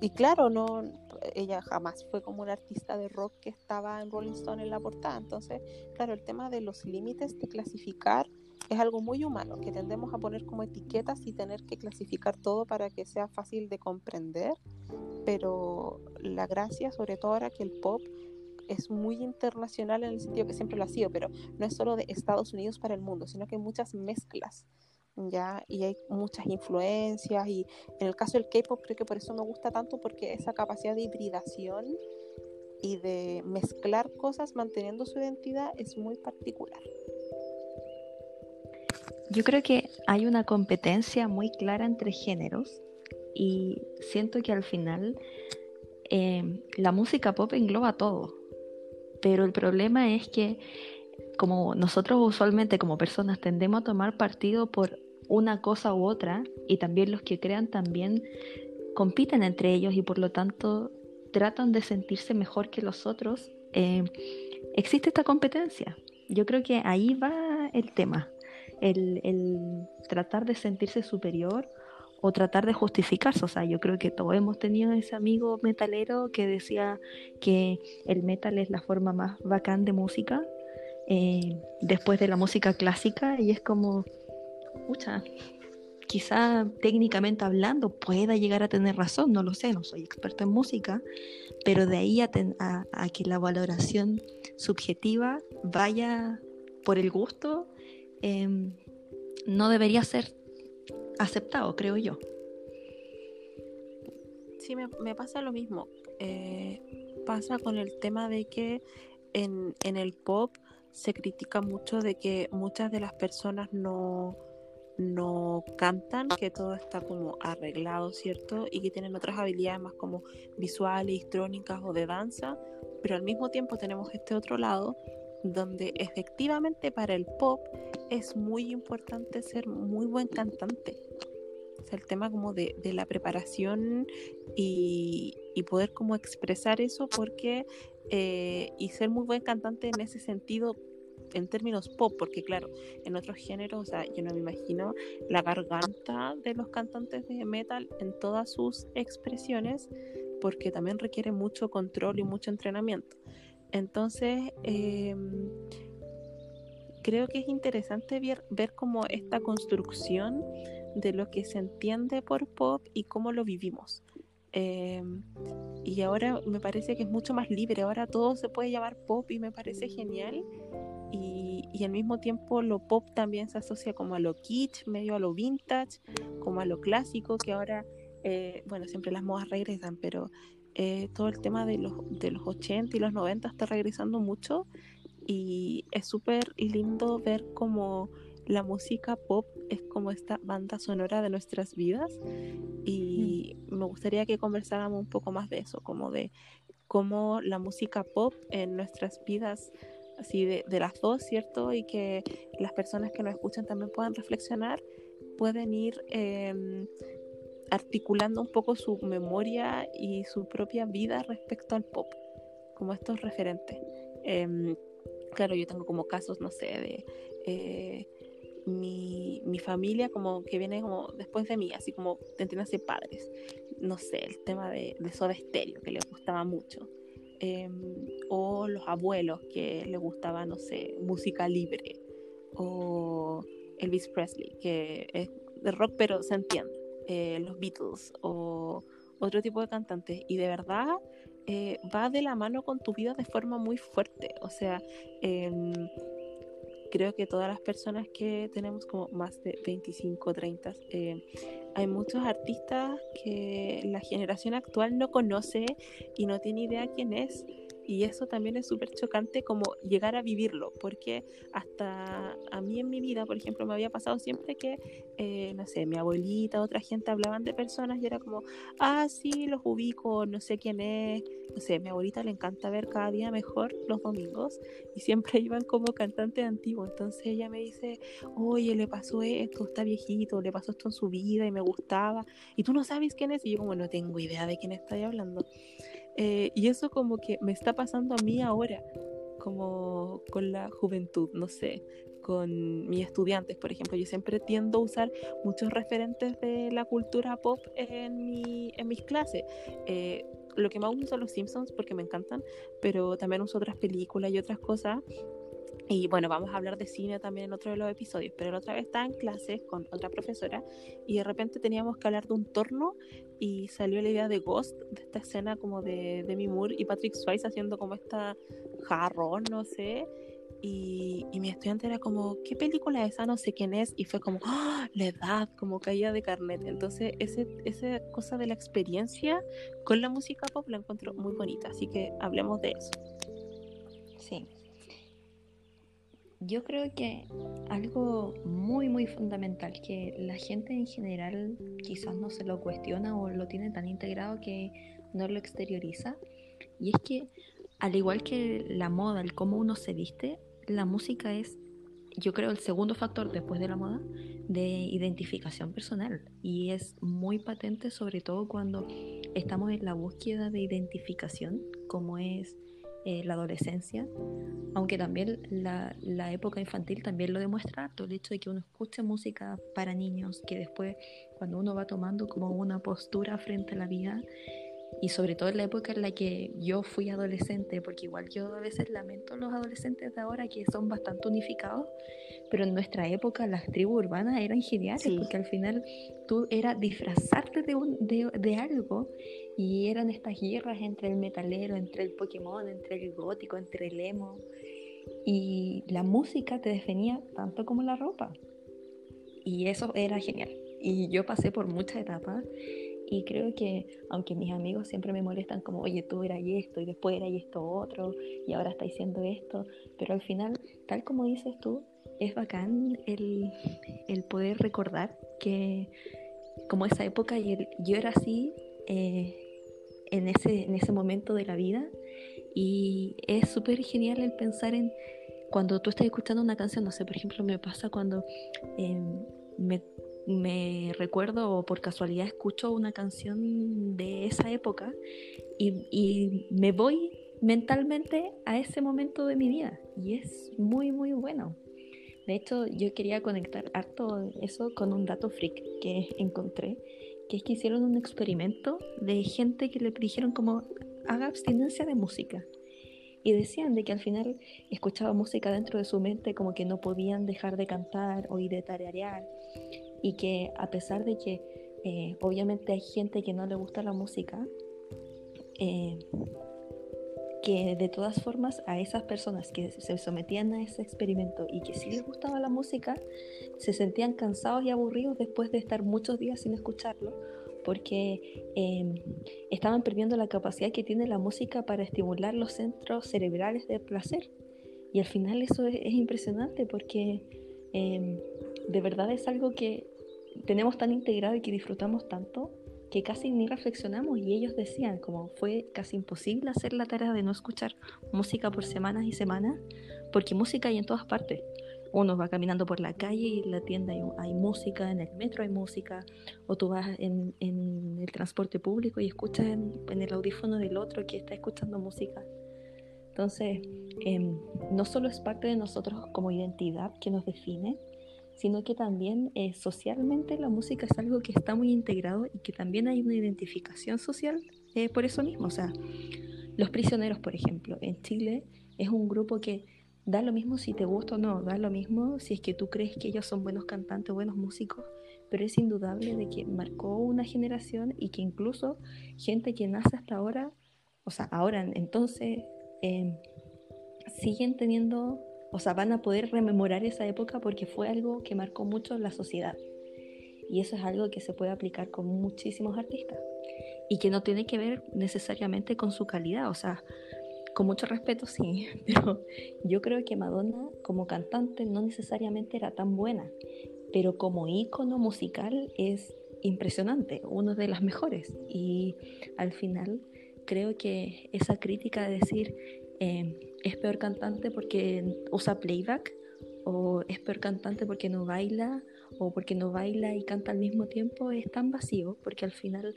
y claro, no, ella jamás fue como una artista de rock que estaba en Rolling Stone en la portada. Entonces, claro, el tema de los límites de clasificar es algo muy humano, que tendemos a poner como etiquetas y tener que clasificar todo para que sea fácil de comprender. Pero la gracia, sobre todo ahora que el pop es muy internacional en el sentido que siempre lo ha sido, pero no es solo de Estados Unidos para el mundo, sino que hay muchas mezclas ya y hay muchas influencias y en el caso del K-pop creo que por eso me gusta tanto porque esa capacidad de hibridación y de mezclar cosas manteniendo su identidad es muy particular.
Yo creo que hay una competencia muy clara entre géneros y siento que al final em, la música pop engloba todo, pero el problema es que como nosotros usualmente como personas tendemos a tomar partido por una cosa u otra y también los que crean también compiten entre ellos y por lo tanto tratan de sentirse mejor que los otros, eh, existe esta competencia. Yo creo que ahí va el tema, el, el, tratar de sentirse superior o tratar de justificarse. O sea, yo creo que todos hemos tenido ese amigo metalero que decía que el metal es la forma más bacán de música eh, después de la música clásica y es como, pucha, quizá técnicamente hablando pueda llegar a tener razón, no lo sé, no soy experto en música, pero de ahí a, que la valoración subjetiva vaya por el gusto, em, no debería ser aceptado, creo yo.
Sí, me, pasa lo mismo. Eh, pasa con el tema de que en, en el pop se critica mucho de que muchas de las personas no, no cantan, que todo está como arreglado, ¿cierto? Y que tienen otras habilidades más como visuales, histrónicas o de danza, pero al mismo tiempo tenemos este otro lado donde efectivamente para el pop es muy importante ser muy buen cantante. O sea, el tema como de, de la preparación y, y, poder como expresar eso porque eh, y ser muy buen cantante en ese sentido en términos pop, porque claro, en otros géneros, o sea, yo no me imagino la garganta de los cantantes de metal en todas sus expresiones, porque también requiere mucho control y mucho entrenamiento. Entonces, em, creo que es interesante ver, ver como esta construcción de lo que se entiende por pop y cómo lo vivimos. Em, y ahora me parece que es mucho más libre, ahora todo se puede llamar pop y me parece genial. Y, y, al mismo tiempo lo pop también se asocia como a lo kitsch, medio a lo vintage, como a lo clásico, que ahora, eh, bueno, siempre las modas regresan, pero eh, todo el tema de los, de los 80 y los 90 está regresando mucho y es súper lindo ver como la música pop es como esta banda sonora de nuestras vidas y mm. me gustaría que conversáramos un poco más de eso, como de cómo la música pop en nuestras vidas, así de, las dos, ¿cierto? Y que las personas que nos escuchan también puedan reflexionar, pueden ir em, articulando un poco su memoria y su propia vida respecto al pop, como estos referentes. Em, claro, yo tengo como casos, no sé, de... Eh, mi, mi, familia como que viene como después de mí, así como de padres. No sé, el tema de, de Soda Stereo, que les gustaba mucho. Em, o los abuelos que les gustaba, no sé, música libre. o Elvis Presley, que es de rock pero se entiende, eh, los Beatles o otro tipo de cantantes. Y de verdad eh, va de la mano con tu vida de forma muy fuerte. O sea, em, creo que todas las personas que tenemos como más de 25, 30, eh, hay muchos artistas que la generación actual no conoce y no tiene idea quién es y eso también es súper chocante como llegar a vivirlo, porque hasta a mí en mi vida, por ejemplo, me había pasado siempre que, eh, no sé, mi abuelita, otra gente hablaban de personas y era como, ah, sí, los ubico, no sé quién es, no sé, mi abuelita le encanta ver cada día mejor los domingos y siempre iban como cantantes antiguos, entonces ella me dice, oye, le pasó esto, está viejito, le pasó esto en su vida y me gustaba, y tú no sabes quién es, y yo como no tengo idea de quién estoy hablando. Eh, y eso como que me está pasando a mí ahora, como con la juventud, no sé, con mis estudiantes, por ejemplo. Yo siempre tiendo a usar muchos referentes de la cultura pop en, mi, en mis clases. Eh, lo que más uso son los Simpsons porque me encantan, pero también uso otras películas y otras cosas y bueno, vamos a hablar de cine también en otro de los episodios, pero la otra vez estaba en clases con otra profesora y de repente teníamos que hablar de un torno y salió la idea de Ghost, de esta escena como de Demi Moore y Patrick Swayze haciendo como esta jarrón, no sé. Y, mi estudiante era como, ¿qué película es esa? No sé quién es. Y fue como, ¡Ah! la edad, como caía de carnet. Entonces, ese, esa cosa de la experiencia con la música pop la encuentro muy bonita. Así que hablemos de eso.
Sí, yo creo que algo muy, muy fundamental que la gente en general quizás no se lo cuestiona o lo tiene tan integrado que no lo exterioriza. Y es que, al igual que la moda, el cómo uno se viste, la música es, yo creo, el segundo factor después de la moda de identificación personal. Y es muy patente, sobre todo cuando estamos en la búsqueda de identificación, como es eh, la adolescencia, aunque también la, la, época infantil también lo demuestra todo el hecho de que uno escuche música para niños, que después cuando uno va tomando como una postura frente a la vida, y sobre todo en la época en la que yo fui adolescente, porque igual yo a veces lamento los adolescentes de ahora que son bastante unificados, pero en nuestra época las tribus urbanas eran geniales, porque al final tú era disfrazarte de, un, de, de, algo y eran estas guerras entre el metalero, entre el Pokémon, entre el gótico, entre el emo, y la música te definía tanto como la ropa. Y eso era genial. Y yo pasé por muchas etapas y creo que, aunque mis amigos siempre me molestan como, oye, tú eras esto y después eras esto otro y ahora está diciendo esto, pero al final, tal como dices tú, es bacán el, el poder recordar que como esa época yo era así eh, en, ese, en ese momento de la vida y es súper genial el pensar en cuando tú estás escuchando una canción, no sé, por ejemplo, me pasa cuando eh, me me recuerdo o por casualidad escucho una canción de esa época y, me voy mentalmente a ese momento de mi vida y es muy muy bueno. De hecho, yo quería conectar harto eso con un dato freak que encontré, que es que hicieron un experimento de gente que le dijeron como haga abstinencia de música. Y decían de que al final escuchaba música dentro de su mente como que no podían dejar de cantar o de tararear y que a pesar de que eh, obviamente hay gente que no le gusta la música, eh, que de todas formas a esas personas que se sometían a ese experimento y que sí les gustaba la música, se sentían cansados y aburridos después de estar muchos días sin escucharlo, porque em, estaban perdiendo la capacidad que tiene la música para estimular los centros cerebrales de placer. Y al final eso es, impresionante porque em, de verdad es algo que tenemos tan integrado y que disfrutamos tanto que casi ni reflexionamos y ellos decían como fue casi imposible hacer la tarea de no escuchar música por semanas y semanas porque música hay en todas partes. Uno va caminando por la calle y en la tienda hay, música, en el metro hay música, o tú vas en, el transporte público y escuchas en, el audífono del otro que está escuchando música. Entonces, em, no solo es parte de nosotros como identidad que nos define, sino que también eh, socialmente la música es algo que está muy integrado y que también hay una identificación social por eso mismo. O sea, los prisioneros, por ejemplo, en Chile es un grupo que da lo mismo si te gusta o no, da lo mismo si es que tú crees que ellos son buenos cantantes, buenos músicos, pero es indudable de que marcó una generación y que incluso gente que nace hasta ahora, o sea, ahora entonces, em, siguen teniendo, o sea, van a poder rememorar esa época porque fue algo que marcó mucho la sociedad. Y eso es algo que se puede aplicar con muchísimos artistas y que no tiene que ver necesariamente con su calidad, o sea, con mucho respeto sí, pero yo creo que Madonna como cantante no necesariamente era tan buena, pero como ícono musical es impresionante, una de las mejores. Y al final creo que esa crítica de decir eh, es peor cantante porque usa playback o es peor cantante porque no baila o porque no baila y canta al mismo tiempo es tan vacío porque al final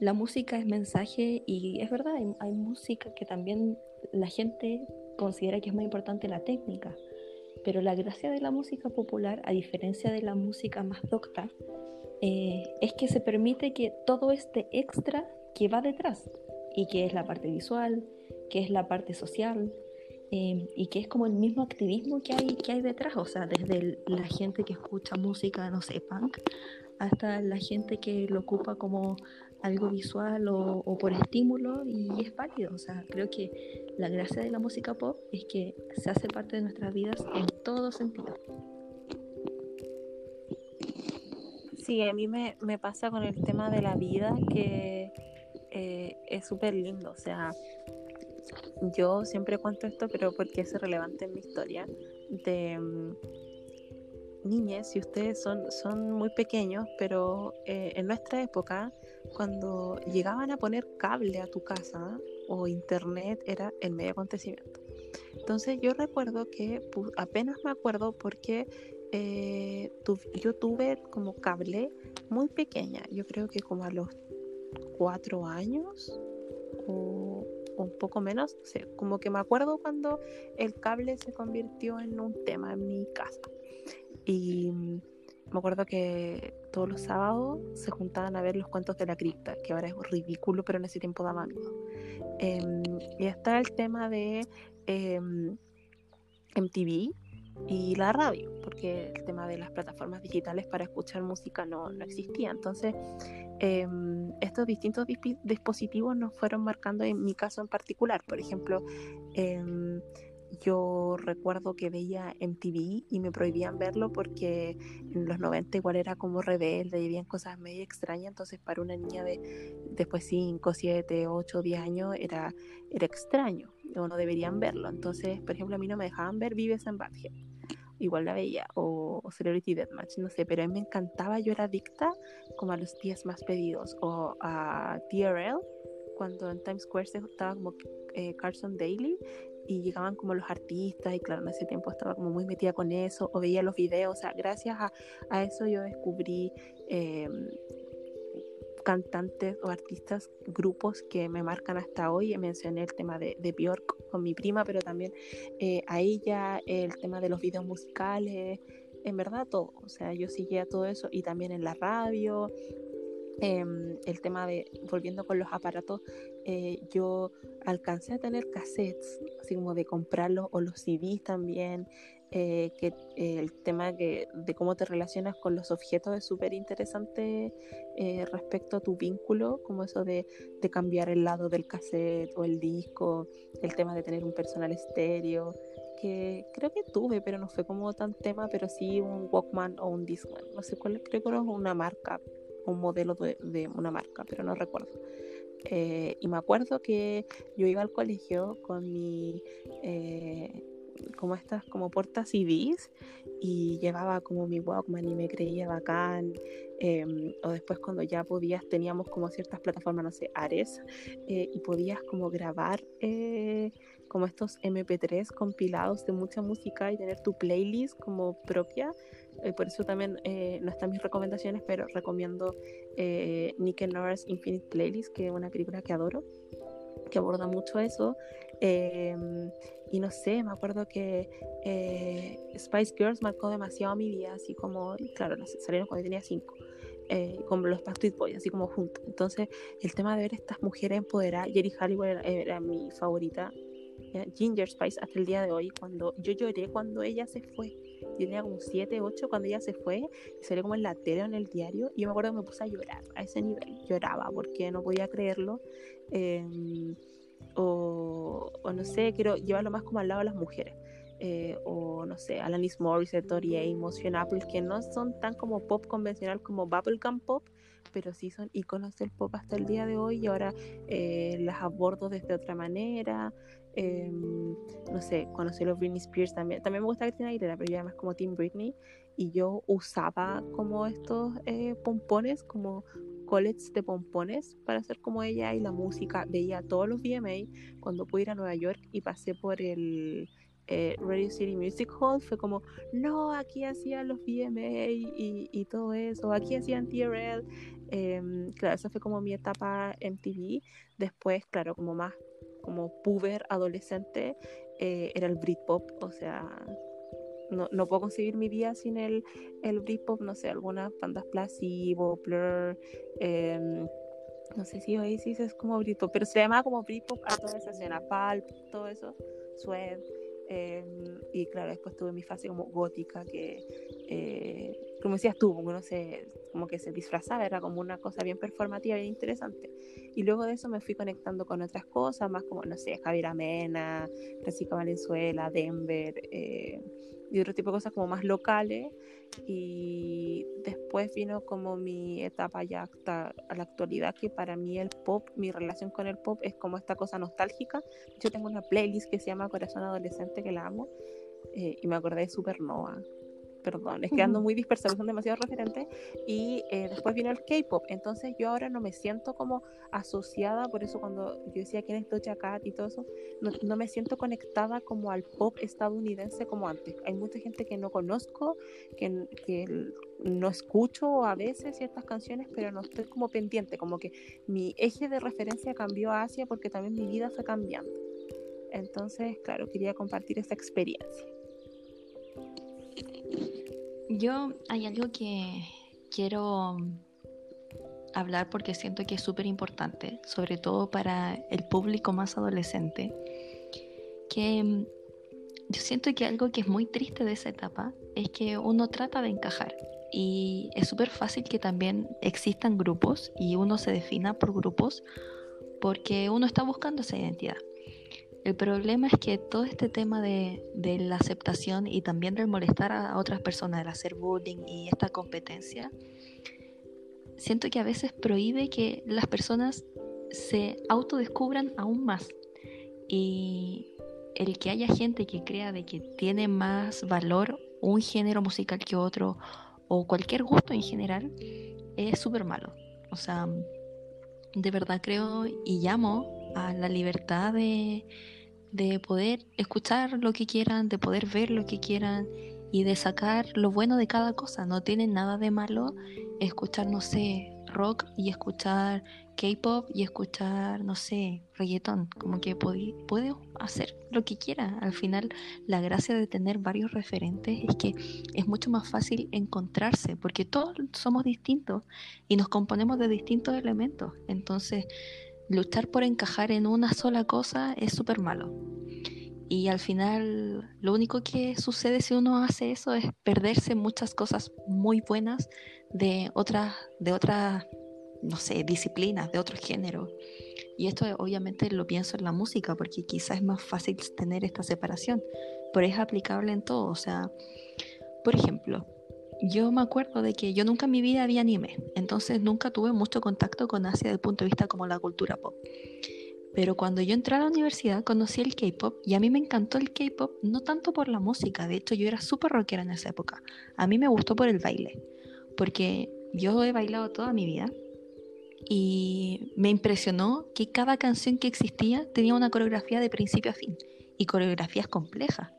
la música es mensaje y es verdad, hay, música que también la gente considera que es más importante la técnica, pero la gracia de la música popular, a diferencia de la música más docta, eh, es que se permite que todo este extra que va detrás y que es la parte visual, que es la parte social, Em, y que es como el mismo activismo que hay, que hay detrás, o sea, desde la gente que escucha música, no sé, punk, hasta la gente que lo ocupa como algo visual o, por estímulo y es válido, o sea, creo que la gracia de la música pop es que se hace parte de nuestras vidas en todo sentido.
Sí, a mí me, me pasa con el tema de la vida que eh, es súper lindo, o sea, yo siempre cuento esto, pero porque es relevante en mi historia, de mm, niñas, si ustedes son, son muy pequeños, pero eh, en nuestra época, cuando llegaban a poner cable a tu casa o internet, era el medio acontecimiento. Entonces yo recuerdo que apenas me acuerdo porque eh, yo tuve como cable muy pequeña, yo creo que como a los cuatro años o un poco menos, como que me acuerdo cuando el cable se convirtió en un tema en mi casa. Y mm, me acuerdo que todos los sábados se juntaban a ver los cuentos de la cripta, que ahora es ridículo, pero en ese tiempo daba miedo. Em, y está el tema de MTV, em, y la radio, porque el tema de las plataformas digitales para escuchar música no, no existía. Entonces, em, estos distintos dispositivos nos fueron marcando en mi caso en particular. Por ejemplo, em, yo recuerdo que veía MTV y me prohibían verlo porque en los 90 igual era como rebelde y habían cosas medio extrañas, entonces para una niña de después 5, 7, 8, 10 años era, era extraño o no deberían verlo. Entonces, por ejemplo, a mí no me dejaban ver Vives en Badhead igual la veía, o, Celebrity Deathmatch, no sé, pero a mí me encantaba, yo era adicta como a los días más pedidos, o a TRL, cuando en Times Square se estaba como eh, Carson Daily y llegaban como los artistas y claro, en ese tiempo estaba como muy metida con eso, o veía los videos, o sea, gracias a, eso yo descubrí eh, cantantes o artistas, grupos que me marcan hasta hoy. Mencioné el tema de, de Bjork con mi prima, pero también eh, a ella, el tema de los videos musicales, en verdad todo. O sea, yo seguía todo eso y también en la radio. Em, el tema de, volviendo con los aparatos, eh, yo alcancé a tener cassettes, así como de comprarlos, o los CDs también, eh, que eh, el tema de cómo te relacionas con los objetos es súper interesante eh, respecto a tu vínculo, como eso de, cambiar el lado del cassette o el disco, el tema de tener un personal estéreo, que creo que tuve, pero no fue como tan tema, pero sí un Walkman o un Discman, no sé cuál, creo que era una marca, un modelo de, de una marca, pero no recuerdo. y me acuerdo que yo iba al colegio con mi como estas como portas CDs y llevaba como mi Walkman y me creía bacán em, o después cuando ya podías teníamos como ciertas plataformas no sé Ares eh, y podías como grabar eh, como estos MP3 compilados de mucha música y tener tu playlist como propia eh, por eso también no están mis recomendaciones pero recomiendo Nick Norris Infinite Playlist que es una película que adoro que aborda mucho eso. Em, y no sé, me acuerdo que eh, Spice Girls marcó demasiado mi vida, así como, claro, salieron cuando tenía cinco. Eh, los Backstreet Boys, así como juntos. Entonces, el tema de ver estas mujeres empoderadas, Jerry Halliwell era, mi favorita, Ginger Spice hasta el día de hoy, cuando yo lloré cuando ella se fue. Yo tenía como 7, 8 cuando ella se fue y salió como en la tele o en el diario. Y yo me acuerdo que me puse a llorar a ese nivel. Lloraba porque no podía creerlo. Em, o, o, no sé, quiero llevarlo más como al lado de las mujeres. Eh, o no sé, Alanis Morissette, Tori Amos, Fiona Apple, que no son tan como pop convencional como bubblegum pop, pero sí son iconos del pop hasta el día de hoy y ahora eh, las abordo desde otra manera. Em, no sé, conocí los Britney Spears también. También me gusta Cristina Aguilera, pero yo además como Team Britney. Y yo usaba como estos eh, pompones, como collets de pompones para hacer como ella y la música. Veía todos los VMA cuando pude ir a Nueva York y pasé por el eh, Radio City Music Hall. Fue como, no, aquí hacían los VMA y, y todo eso, aquí hacían TRL. Em, claro, esa fue como mi etapa MTV. Después, claro, como más como puber adolescente, eh, era el Britpop, o sea, no, no, puedo conseguir mi vida sin el, el Britpop, no sé, algunas bandas Placebo, Blur, em, no sé si Oasis es como Britpop, pero se llama como Britpop a toda esa escena, Pulp, todo eso, Sweat, Em, y claro, después tuve mi fase como gótica, que, eh, como decías tú, no sé, como que se disfrazaba, era como una cosa bien performativa, bien interesante. Y luego de eso me fui conectando con otras cosas, más como, no sé, Javier Amena, Francisco Valenzuela, Denver, eh, y otro tipo de cosas como más locales. Y después vino como mi etapa ya hasta a la actualidad, que para mí el pop, mi relación con el pop es como esta cosa nostálgica. Yo tengo una playlist que se llama Corazón Adolescente, que la amo, eh, y me acordé de Supernova perdón, es que ando muy dispersa, son demasiados referentes, y eh, después vino el K-pop, entonces yo ahora no me siento como asociada, por eso cuando yo decía quién es Doja Cat y todo eso, no, me siento conectada como al pop estadounidense como antes. Hay mucha gente que no conozco, que, que no escucho a veces ciertas canciones, pero no estoy como pendiente, como que mi eje de referencia cambió a Asia porque también mi vida fue cambiando. Entonces, claro, quería compartir esta experiencia.
Yo hay algo que quiero hablar porque siento que es súper importante, sobre todo para el público más adolescente, que mm, yo siento que algo que es muy triste de esa etapa es que uno trata de encajar y es súper fácil que también existan grupos y uno se defina por grupos porque uno está buscando esa identidad. El problema es que todo este tema de, la aceptación y también del molestar a otras personas, el hacer bullying y esta competencia, siento que a veces prohíbe que las personas se autodescubran aún más. Y el que haya gente que crea de que tiene más valor un género musical que otro o cualquier gusto en general es súper malo. O sea, de verdad creo y llamo a la libertad de, de poder escuchar lo que quieran, de poder ver lo que quieran y de sacar lo bueno de cada cosa. No tiene nada de malo escuchar, no sé, rock y escuchar K-pop y escuchar, no sé, reggaetón. Como que puede, hacer lo que quiera. Al final, la gracia de tener varios referentes es que es mucho más fácil encontrarse, porque todos somos distintos y nos componemos de distintos elementos. Entonces, luchar por encajar en una sola cosa es súper malo. Y al final lo único que sucede si uno hace eso es perderse muchas cosas muy buenas de otras, de otras, no sé, disciplinas, de otro género. Y esto obviamente lo pienso en la música porque quizás es más fácil tener esta separación, pero es aplicable en todo. O sea, por ejemplo, yo me acuerdo de que yo nunca en mi vida vi anime, entonces nunca tuve mucho contacto con Asia desde el punto de vista como la cultura pop. Pero cuando yo entré a la universidad conocí el K-pop y a mí me encantó el K-pop no tanto por la música, de hecho yo era súper rockera en esa época. A mí me gustó por el baile, porque yo he bailado toda mi vida y me impresionó que cada canción que existía tenía una coreografía de principio a fin y coreografías complejas.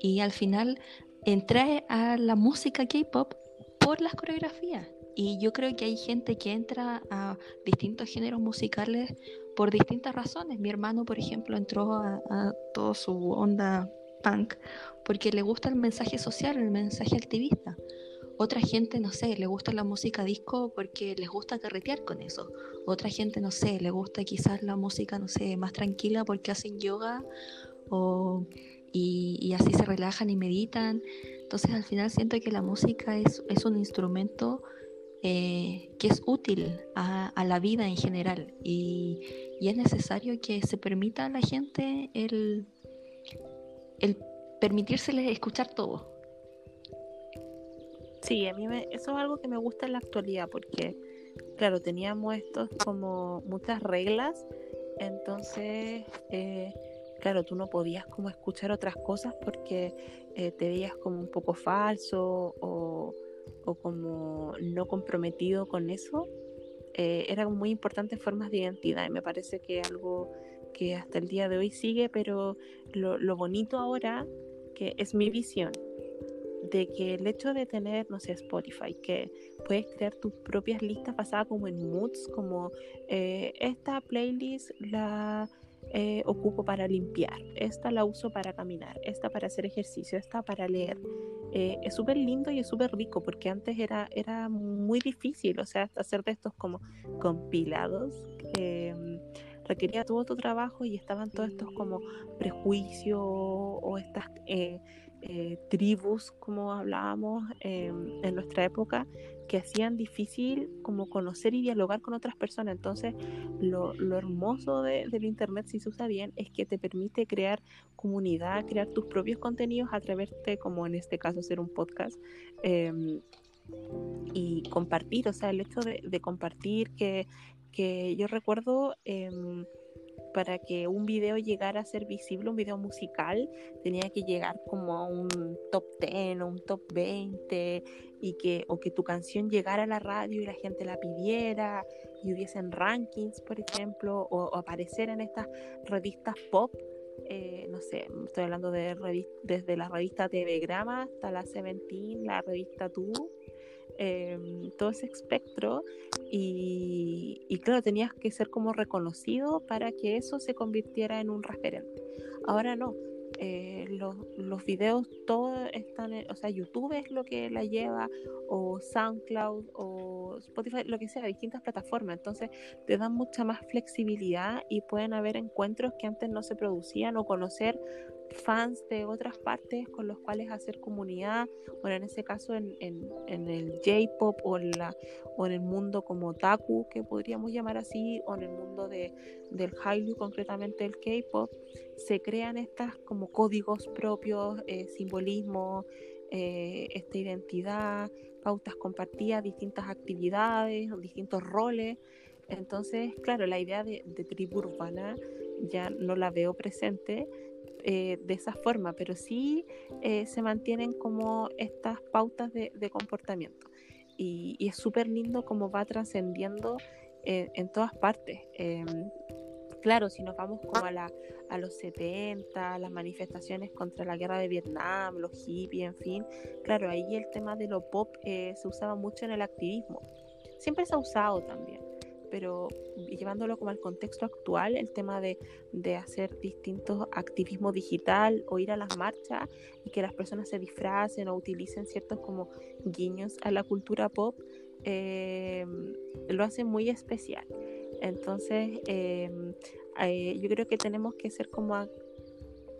Y al final entré a la música K-pop por las coreografías. Y yo creo que hay gente que entra a distintos géneros musicales por distintas razones. Mi hermano, por ejemplo, entró a, a toda su onda punk porque le gusta el mensaje social, el mensaje activista. Otra gente, no sé, le gusta la música disco porque les gusta carretear con eso. Otra gente, no sé, le gusta quizás la música, no sé, más tranquila porque hacen yoga o, y, así se relajan y meditan. Entonces al final siento que la música es, es un instrumento eh, que es útil a, la vida en general y, y, es necesario que se permita a la gente el, el permitírsele escuchar todo.
Sí, a mí me, eso es algo que me gusta en la actualidad porque, claro, teníamos estos como muchas reglas, entonces, eh, claro, tú no podías como escuchar otras cosas porque eh, te veías como un poco falso o, como no comprometido con eso. Eh, eran muy importantes formas de identidad y me parece que algo que hasta el día de hoy sigue, pero lo, lo bonito ahora, que es mi visión, de que el hecho de tener, no sé, Spotify, que puedes crear tus propias listas basadas como en moods, como eh, esta playlist la eh, ocupo para limpiar, esta la uso para caminar, esta para hacer ejercicio, esta para leer. Eh, es súper lindo y es súper rico porque antes era, era muy difícil, o sea, hacer de estos como compilados. requería todo tu trabajo y estaban todos estos como prejuicios o estas tribus, como hablábamos em, en nuestra época, que hacían difícil como conocer y dialogar con otras personas. Entonces, lo, hermoso del Internet, si se usa bien, es que te permite crear comunidad, crear tus propios contenidos a través de, como en este caso, hacer un podcast. Em, y compartir, o sea, el hecho de, compartir que, que yo recuerdo em, para que un video llegara a ser visible, un video musical, tenía que llegar como a un top 10 o un top 20 y que, o que tu canción llegara a la radio y la gente la pidiera y hubiesen rankings, por ejemplo, o, aparecer en estas revistas pop. Eh, no sé, estoy hablando de desde la revista TV Grama hasta la Seventeen, la revista Tú, Em, todo ese espectro y, claro, tenías que ser como reconocido para que eso se convirtiera en un referente. Ahora no, eh, los, los, videos todos están, o sea, YouTube es lo que la lleva, o SoundCloud, o Spotify, lo que sea, distintas plataformas. Entonces te dan mucha más flexibilidad y pueden haber encuentros que antes no se producían o conocer fans de otras partes con los cuales hacer comunidad, bueno, en ese caso en, el J-pop o, en o en el mundo como Taku, que podríamos llamar así, o en el mundo de, del Hallyu, concretamente el K-pop, se crean estas como códigos propios, eh, simbolismos, eh, esta identidad, pautas compartidas, distintas actividades, distintos roles. Entonces, claro, la idea de, de tribu urbana ya no la veo presente, eh, de esa forma, pero sí eh, se mantienen como estas pautas de, comportamiento. Y, es súper lindo cómo va trascendiendo eh, en todas partes. Em, claro, si nos vamos como a, la, a los 70, las manifestaciones contra la guerra de Vietnam, los hippies, en fin, claro, ahí el tema de lo pop se usaba mucho en el activismo. Siempre se ha usado también pero llevándolo como al contexto actual, el tema de, hacer distintos activismo digital o ir a las marchas y que las personas se disfracen o utilicen ciertos como guiños a la cultura pop, em, lo hace muy especial. Entonces, em, eh, yo creo que tenemos que ser como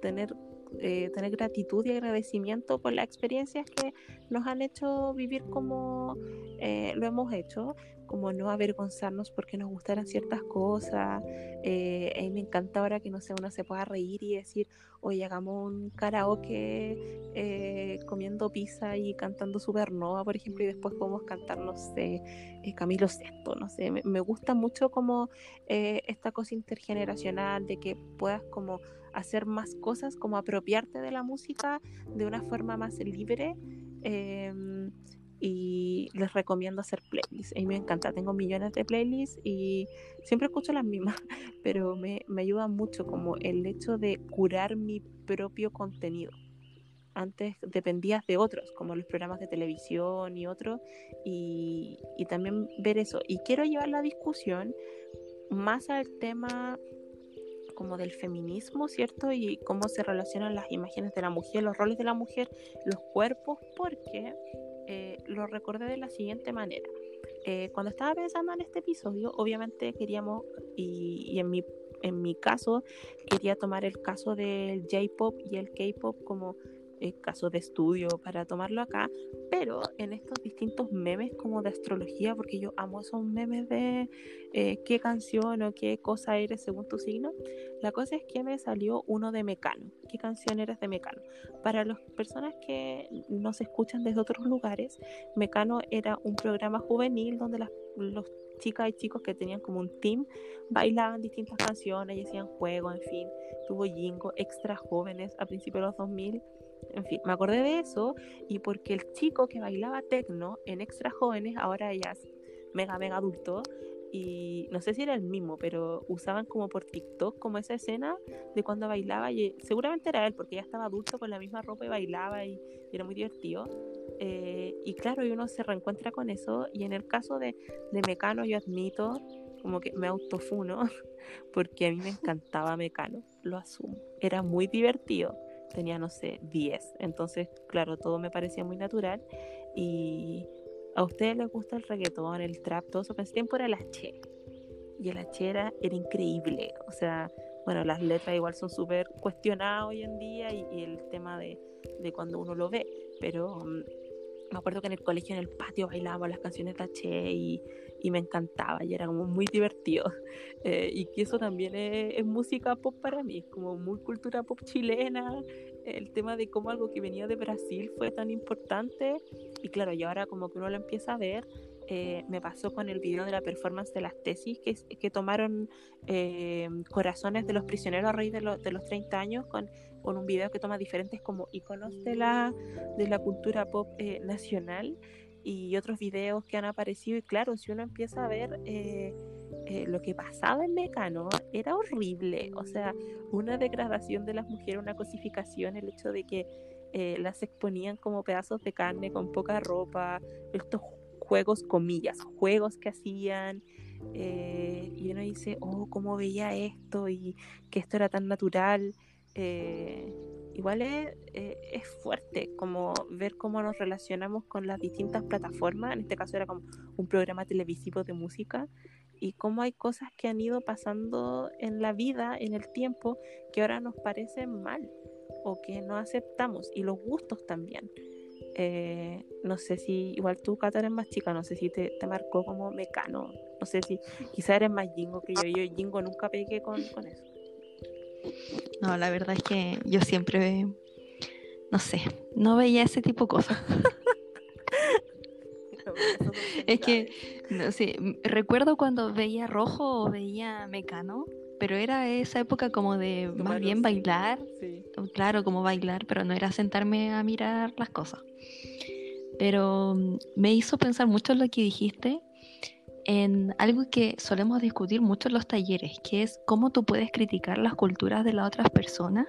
tener eh, tener gratitud y agradecimiento por las experiencias que nos han hecho vivir como eh, lo hemos hecho, como no avergonzarnos porque nos gustaran ciertas cosas. Eh, a mí me encanta ahora que no sé, uno se pueda reír y decir, oye, hagamos un karaoke eh, comiendo pizza y cantando Supernova, por ejemplo, y después podemos cantar, no sé, eh, Camilo Sesto, no sé. Me, me gusta mucho como esta cosa intergeneracional de que puedas como hacer más cosas, como apropiarte de la música de una forma más libre. Y les recomiendo hacer playlists. A mí me encanta, tengo millones de playlists y siempre escucho las mismas, pero me, me ayuda mucho como el hecho de curar mi propio contenido. Antes dependías de otros, como los programas de televisión y otros, y, y también ver eso. Y quiero llevar la discusión más al tema como del feminismo, ¿cierto? Y cómo se relacionan las imágenes de la mujer, los roles de la mujer, los cuerpos, porque eh, lo recordé de la siguiente manera. Eh, cuando estaba pensando en este episodio, obviamente queríamos, y, y en, mi, en mi caso, quería tomar el caso del J-Pop y el K-Pop como eh, caso de estudio para tomarlo acá, pero en estos distintos memes como de astrología, porque yo amo esos memes de eh, qué canción o qué cosa eres según tu signo, la cosa es que me salió uno de Mecano, qué canción eres de Mecano. Para las personas que nos escuchan desde otros lugares, Mecano era un programa juvenil donde las, los chicas y chicos que tenían como un team bailaban distintas canciones y hacían juegos, en fin, tuvo Jingo, extra jóvenes a principios de los 2000 en fin, me acordé de eso y porque el chico que bailaba tecno en Extra Jóvenes, ahora ya es mega, mega adulto, y no sé si era el mismo, pero usaban como por TikTok como esa escena de cuando bailaba y seguramente era él porque ya estaba adulto con la misma ropa y bailaba y, era muy divertido. Eh, y claro, y uno se reencuentra con eso y en el caso de, de Mecano yo admito como que me autofuno porque a mí me encantaba Mecano, lo asumo, era muy divertido tenía, no sé, 10. Entonces, claro, todo me parecía muy natural. Y a ustedes les gusta el reggaetón, el trap, todo eso. Pero ese tiempo era la Che. Y el H era, era increíble. O sea, bueno, las letras igual son súper cuestionadas hoy en día y, el tema de, de, cuando uno lo ve. Pero mm, me acuerdo que en el colegio, en el patio, bailábamos las canciones de H y, y me encantaba y era como muy divertido. Eh, y que eso también es, música pop para mí, es como muy cultura pop chilena, el tema de cómo algo que venía de Brasil fue tan importante y claro, y ahora como que uno lo empieza a ver. Eh, me pasó con el video de la performance de las tesis que, que tomaron eh, corazones de los prisioneros a raíz de, de los 30 años con con un video que toma diferentes como iconos de la, de la cultura pop eh, nacional y otros videos que han aparecido y claro, si uno empieza a ver eh, eh, lo que pasaba en Mecano, era horrible, o sea, una degradación de las mujeres, una cosificación, el hecho de que las exponían como pedazos de carne con poca ropa, estos juegos, comillas, juegos que hacían, y uno dice, oh, cómo veía esto y que esto era tan natural. Eh, igual es, eh, es, fuerte como ver cómo nos relacionamos con las distintas plataformas, en este caso era como un programa televisivo de música, y cómo hay cosas que han ido pasando en la vida, en el tiempo, que ahora nos parecen mal o que no aceptamos, y los gustos también. Eh, no sé si, igual tú, Cata, eres más chica, no sé si te, te marcó como mecano, no sé si quizá eres más jingo que yo, yo jingo nunca pegué con, con eso.
No, la verdad es que yo siempre, no sé, no veía ese tipo de cosas. es que, no sé, recuerdo cuando veía Rojo o veía Mecano, pero era esa época como de más bien bailar, claro, como bailar, pero no era sentarme a mirar las cosas. Pero mm, me hizo pensar mucho en lo que dijiste en algo que solemos discutir mucho en los talleres, que es cómo tú puedes criticar las culturas de las otras personas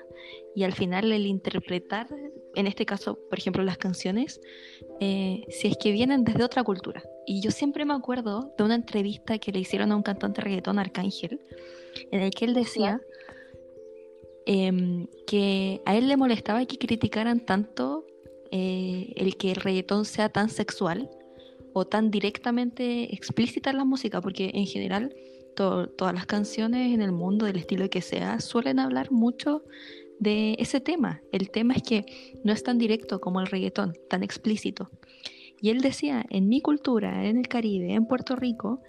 y al final el interpretar, en este caso, por ejemplo, las canciones, eh, si es que vienen desde otra cultura. Y yo siempre me acuerdo de una entrevista que le hicieron a un cantante reggaetón, Arcángel, en el que él decía em, que a él le molestaba que criticaran tanto eh, el que el reggaetón sea tan sexual tan directamente explícita la música, porque en general todas las canciones en el mundo, del estilo que sea, suelen hablar mucho de ese tema. El tema es que no es tan directo como el reggaetón, tan explícito. Y él decía, en mi cultura, en el Caribe, en Puerto Rico,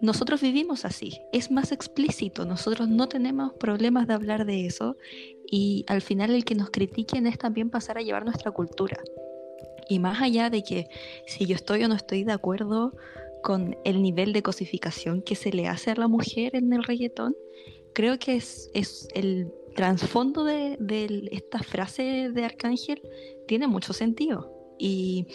nosotros vivimos así, es más explícito, nosotros no tenemos problemas de hablar de eso y al final el que nos critiquen es también pasar a llevar nuestra cultura. Y más allá de que si yo estoy o no estoy de acuerdo con el nivel de cosificación que se le hace a la mujer en el reggaetón, creo que es, es el trasfondo de, de, esta frase de Arcángel tiene mucho sentido. Y,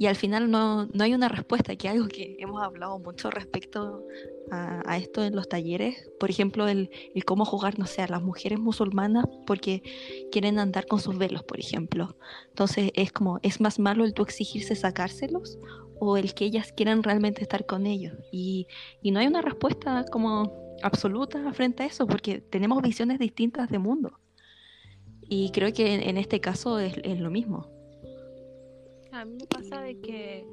y al final no, no, hay una respuesta, que es algo que hemos hablado mucho respecto a, esto en los talleres. Por ejemplo, el, el, cómo jugar, no sé, a las mujeres musulmanas porque quieren andar con sus velos, por ejemplo. Entonces es como, ¿es más malo el tú exigirse sacárselos o el que ellas quieran realmente estar con ellos? Y, y no hay una respuesta como absoluta frente a eso porque tenemos visiones distintas de mundo. Y creo que en, este caso es lo mismo.
A mí me pasa de que,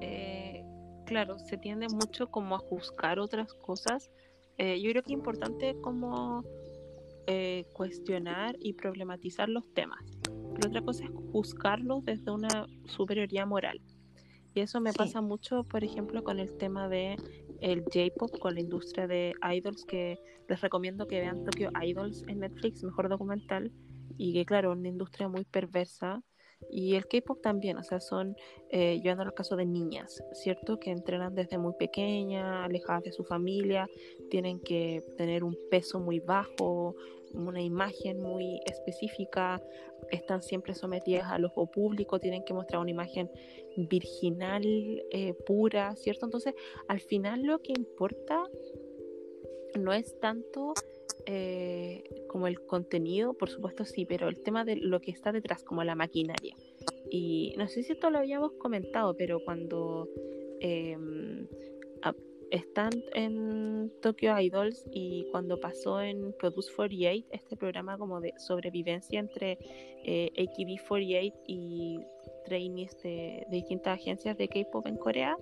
eh, claro, se tiende mucho como a juzgar otras cosas. Eh, yo creo que es importante como eh, cuestionar y problematizar los temas. Pero otra cosa es juzgarlos desde una superioridad moral. Y eso me pasa mucho, por ejemplo, con el tema de el J-pop, con la industria de idols, que les recomiendo que vean Tokyo Idols en Netflix, mejor documental, y que claro, una industria muy perversa. Y el K-pop también, o sea, son, eh, yo ando el caso de niñas, ¿cierto? Que entrenan desde muy pequeña, alejadas de su familia, tienen que tener un peso muy bajo, una imagen muy específica, están siempre sometidas al ojo público, tienen que mostrar una imagen virginal, eh, pura, ¿cierto? Entonces, al final lo que importa no es tanto eh, como el contenido, por supuesto sí, pero el tema de lo que está detrás, como la maquinaria. Y no sé si esto lo habíamos comentado, pero cuando em, están en Tokyo Idols y cuando pasó en Produce 48, este programa como de sobrevivencia entre eh, AKB48 y trainees de, distintas agencias de K-pop en Corea,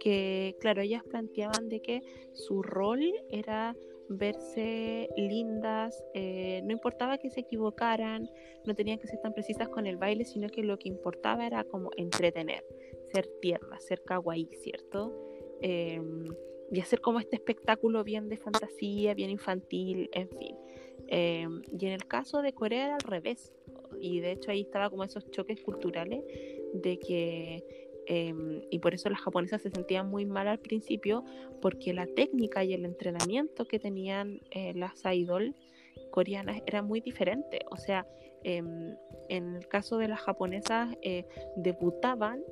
que claro, ellas planteaban de que su rol era verse lindas, eh, no importaba que se equivocaran, no tenían que ser tan precisas con el baile, sino que lo que importaba era como entretener, ser tierna, ser kawaii, ¿cierto? Em, y hacer como este espectáculo bien de fantasía, bien infantil, en fin. Em, y en el caso de Corea era al revés, y de hecho ahí estaba como esos choques culturales de que em, y por eso las japonesas se sentían muy mal al principio porque la técnica y el entrenamiento que tenían eh, las idol coreanas era muy diferente o sea en el caso de las japonesas eh, debutaban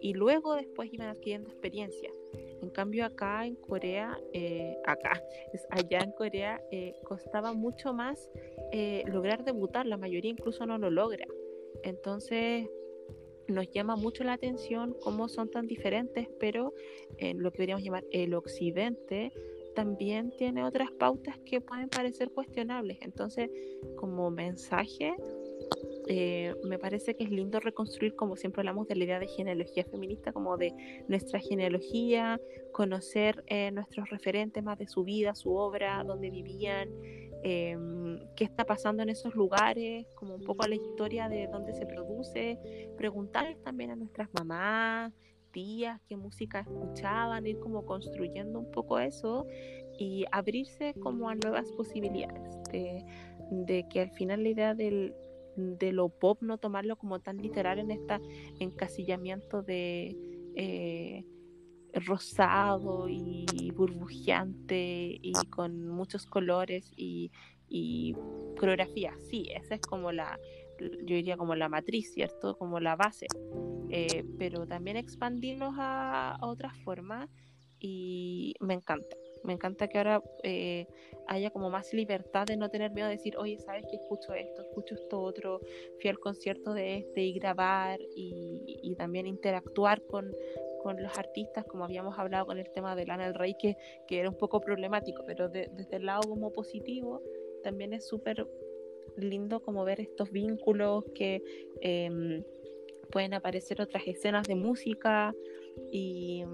y luego después iban adquiriendo experiencia. En cambio acá en Corea, eh, acá, es allá en Corea, eh, costaba mucho más eh, lograr debutar, la mayoría incluso no lo logra. Entonces nos llama mucho la atención cómo son tan diferentes, pero en lo que podríamos llamar el occidente también tiene otras pautas que pueden parecer cuestionables. Entonces, como mensaje, eh, me parece que es lindo reconstruir, como siempre hablamos de la idea de genealogía feminista, como de nuestra genealogía, conocer eh, nuestros referentes más de su vida, su obra, dónde vivían, em, qué está pasando en esos lugares, como un poco la historia de dónde se produce, preguntarles también a nuestras mamás, tías, qué música escuchaban, ir como construyendo un poco eso y abrirse como a nuevas posibilidades, de que al final la idea del, de lo pop, no tomarlo como tan literal en este encasillamiento de eh, rosado y burbujeante y con muchos colores y, coreografía. Sí, esa es como la, yo diría como la matriz, ¿cierto? Como la base. Eh, pero también expandirnos a otras formas y me encanta. Me encanta que ahora eh, haya como más libertad de no tener miedo de decir, oye, ¿sabes que escucho esto? Escucho esto otro, fui al concierto de este y grabar y, también interactuar con, los artistas, como habíamos hablado con el tema de Lana del Rey, que, que era un poco problemático, pero desde el lado como positivo, también es súper lindo como ver estos vínculos que em, pueden aparecer otras escenas de música. Y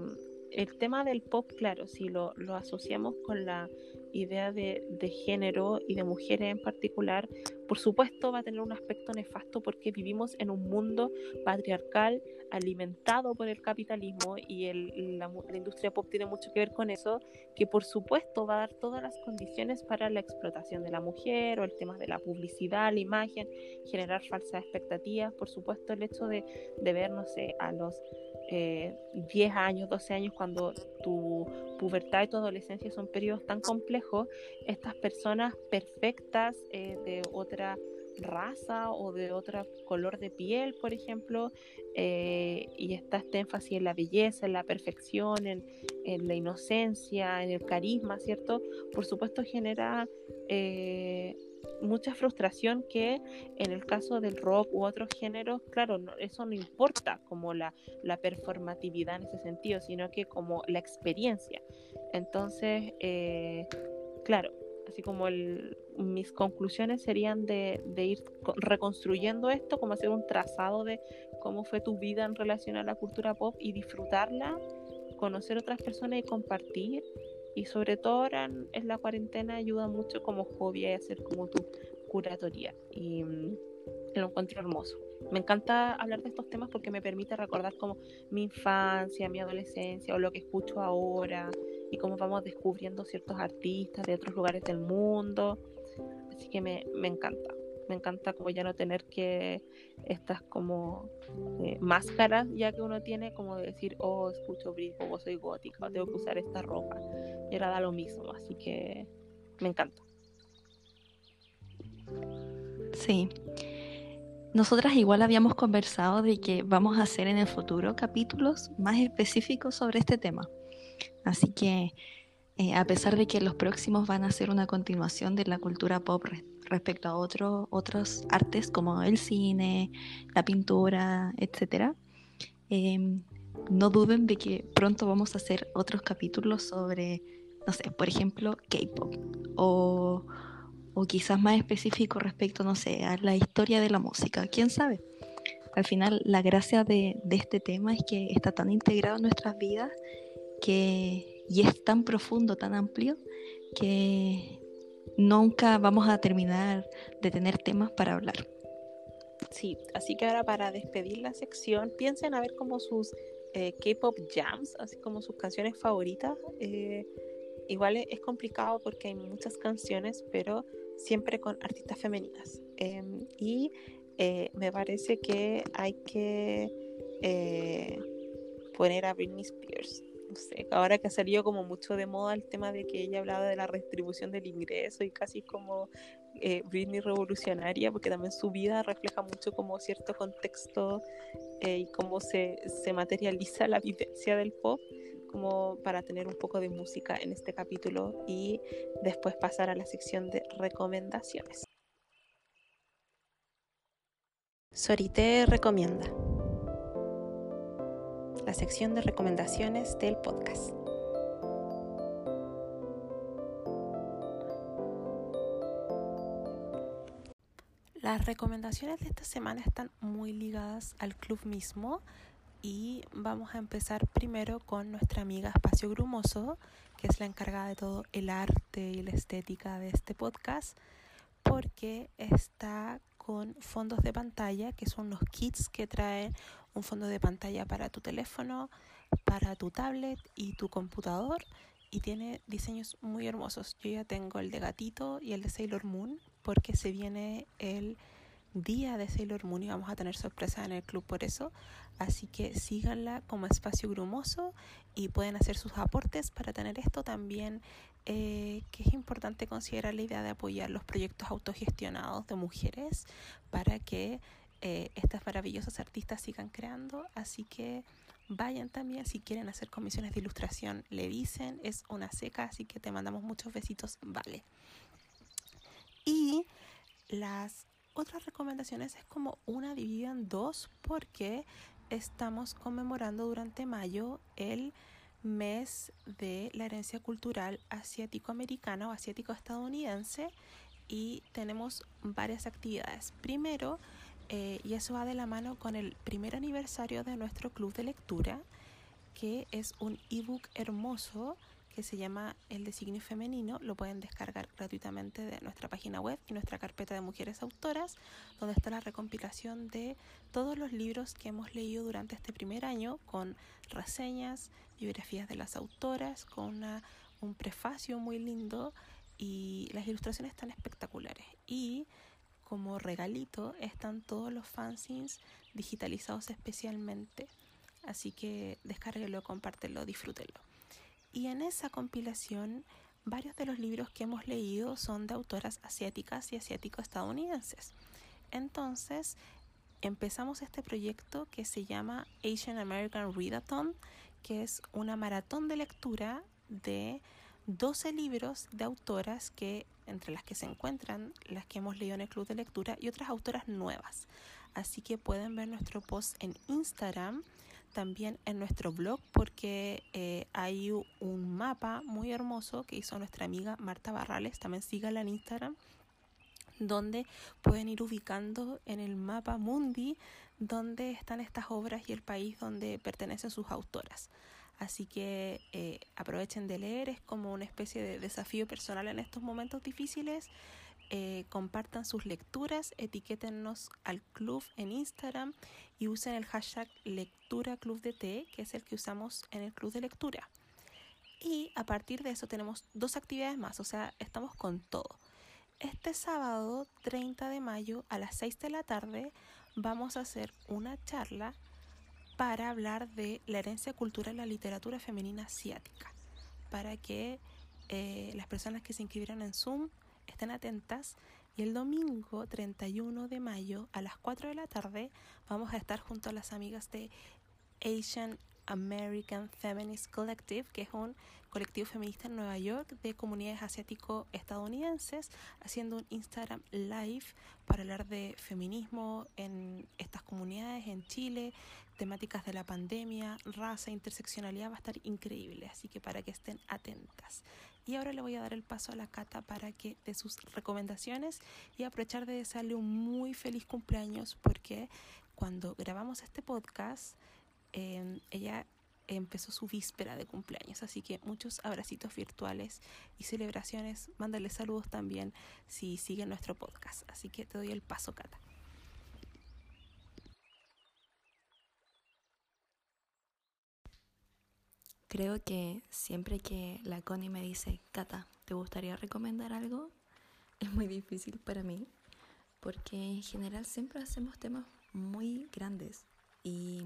el tema del pop, claro, si lo, lo asociamos con la idea de, de, género y de mujeres en particular, por supuesto va a tener un aspecto nefasto porque vivimos en un mundo patriarcal alimentado por el capitalismo y la, industria pop tiene mucho que ver con eso, que por supuesto va a dar todas las condiciones para la explotación de la mujer o el tema de la publicidad, la imagen, generar falsas expectativas, por supuesto el hecho de, de ver, no sé, a los 10 eh, años, 12 años, cuando tu pubertad y tu adolescencia son periodos tan complejos, estas personas perfectas eh, de otra raza o de otro color de piel, por ejemplo, eh, y está este énfasis en la belleza, en la perfección, en, la inocencia, en el carisma, ¿cierto? Por supuesto genera mucha frustración que en el caso del rock u otros géneros, claro, eso no importa como la, la, performatividad en ese sentido, sino que como la experiencia. Entonces, eh, claro,
así como el, mis conclusiones serían de, de, ir reconstruyendo esto, como hacer un trazado de cómo fue tu vida en relación a la cultura pop y disfrutarla, conocer otras personas y compartir. Y sobre todo ahora en, la cuarentena ayuda mucho como hobby a hacer como tu curatoría. Y mm, lo encuentro hermoso. Me encanta hablar de estos temas porque me permite recordar como mi infancia, mi adolescencia o lo que escucho ahora y cómo vamos descubriendo ciertos artistas de otros lugares del mundo. Así que me, me encanta. Me encanta como ya no tener que estas como eh, máscaras ya que uno tiene como de decir, oh, escucho Britpop o soy gótica o tengo que usar esta ropa. Y ahora da lo mismo, así que me encanta.
Sí. Nosotras igual habíamos conversado de que vamos a hacer en el futuro capítulos más específicos sobre este tema. Así que eh, a pesar de que los próximos van a ser una continuación de la cultura pop respecto a otros artes como el cine, la pintura, etc., em, no duden de que pronto vamos a hacer otros capítulos sobre, no sé, por ejemplo, K-pop o o quizás más específico respecto, no sé, a la historia de la música, quién sabe. Al final, la gracia de, este tema es que está tan integrado en nuestras vidas que, y es tan profundo, tan amplio, que nunca vamos a terminar de tener temas para hablar.
Sí, así que ahora para despedir la sección, piensen a ver como sus eh, K-pop jams, así como sus canciones favoritas. Eh, igual es complicado porque hay muchas canciones, pero siempre con artistas femeninas. Em, y eh, me parece que hay que eh, poner a Britney Spears. No sé, ahora que ha salido como mucho de moda el tema de que ella hablaba de la redistribución del ingreso y casi como eh, Britney revolucionaria, porque también su vida refleja mucho como cierto contexto y cómo se, se materializa la vivencia del pop como para tener un poco de música en este capítulo y después pasar a la sección de recomendaciones. Sorite recomienda. La sección de recomendaciones del podcast.
Las recomendaciones de esta semana están muy ligadas al club mismo, y vamos a empezar primero con nuestra amiga Espacio Grumoso, que es la encargada de todo el arte y la estética de este podcast, porque está con fondos de pantalla, que son los kits que traen un fondo de pantalla para tu teléfono, para tu tablet y tu computador, y tiene diseños muy hermosos. Yo ya tengo el de gatito y el de Sailor Moon, porque se viene el día de Sailor Moon y vamos a tener sorpresa en el club por eso. Así que síganla como espacio grumoso y pueden hacer sus aportes para tener esto también. Eh, que es importante considerar la idea de apoyar los proyectos autogestionados de mujeres para que eh, estas maravillosas artistas sigan creando. Así que vayan también si quieren hacer comisiones de ilustración, le dicen, es una seca, así que te mandamos muchos besitos, vale. Y las otras recomendaciones es como una dividida en dos porque estamos conmemorando durante mayo el mes de la herencia cultural asiático-americana o asiático-estadounidense y tenemos varias actividades. Primero, eh, y eso va de la mano con el primer aniversario de nuestro club de lectura, que es un ebook hermoso que se llama El designio femenino. Lo pueden descargar gratuitamente de nuestra página web y nuestra carpeta de mujeres autoras, donde está la recompilación de todos los libros que hemos leído durante este primer año, con reseñas, biografías de las autoras, con un prefacio muy lindo y las ilustraciones están espectaculares. Y como regalito están todos los fanzines digitalizados especialmente. Así que descárguelo, compártelo, disfrútenlo. Y en esa compilación, varios de los libros que hemos leído son de autoras asiáticas y asiático-estadounidenses. Entonces, empezamos este proyecto que se llama Asian American Readathon, que es una maratón de lectura de 12 libros de autoras que entre las que se encuentran las que hemos leído en el club de lectura y otras autoras nuevas. Así que pueden ver nuestro post en Instagram también en nuestro blog porque eh, hay un mapa muy hermoso que hizo nuestra amiga Marta Barrales, también síganla en Instagram, donde pueden ir ubicando en el mapa mundi donde están estas obras y el país donde pertenecen sus autoras. Así que eh, aprovechen de leer, es como una especie de desafío personal en estos momentos difíciles. Eh, compartan sus lecturas, etiquétennos al club en Instagram y usen el hashtag lectura club de té, que es el que usamos en el club de lectura. Y a partir de eso tenemos dos actividades más, o sea, estamos con todo. Este sábado 30 de mayo a las 6 de la tarde vamos a hacer una charla para hablar de la herencia cultural de la literatura femenina asiática, para que eh, las personas que se inscribieron en Zoom estén atentas. Y el domingo 31 de mayo a las 4 de la tarde vamos a estar junto a las amigas de Asian American Feminist Collective, que es un colectivo feminista en Nueva York de comunidades asiático-estadounidenses, haciendo un Instagram Live para hablar de feminismo en estas comunidades en Chile, temáticas de la pandemia, raza, interseccionalidad, va a estar increíble, así que para que estén atentas. Y ahora le voy a dar el paso a la Cata para que de sus recomendaciones y aprovechar de desearle un muy feliz cumpleaños porque cuando grabamos este podcast, eh, ella empezó su víspera de cumpleaños, así que muchos abracitos virtuales y celebraciones. Mándale saludos también si siguen nuestro podcast. Así que te doy el paso, Cata.
Creo que siempre que la Connie me dice, Cata, ¿te gustaría recomendar algo? Es muy difícil para mí, porque en general siempre hacemos temas muy grandes y,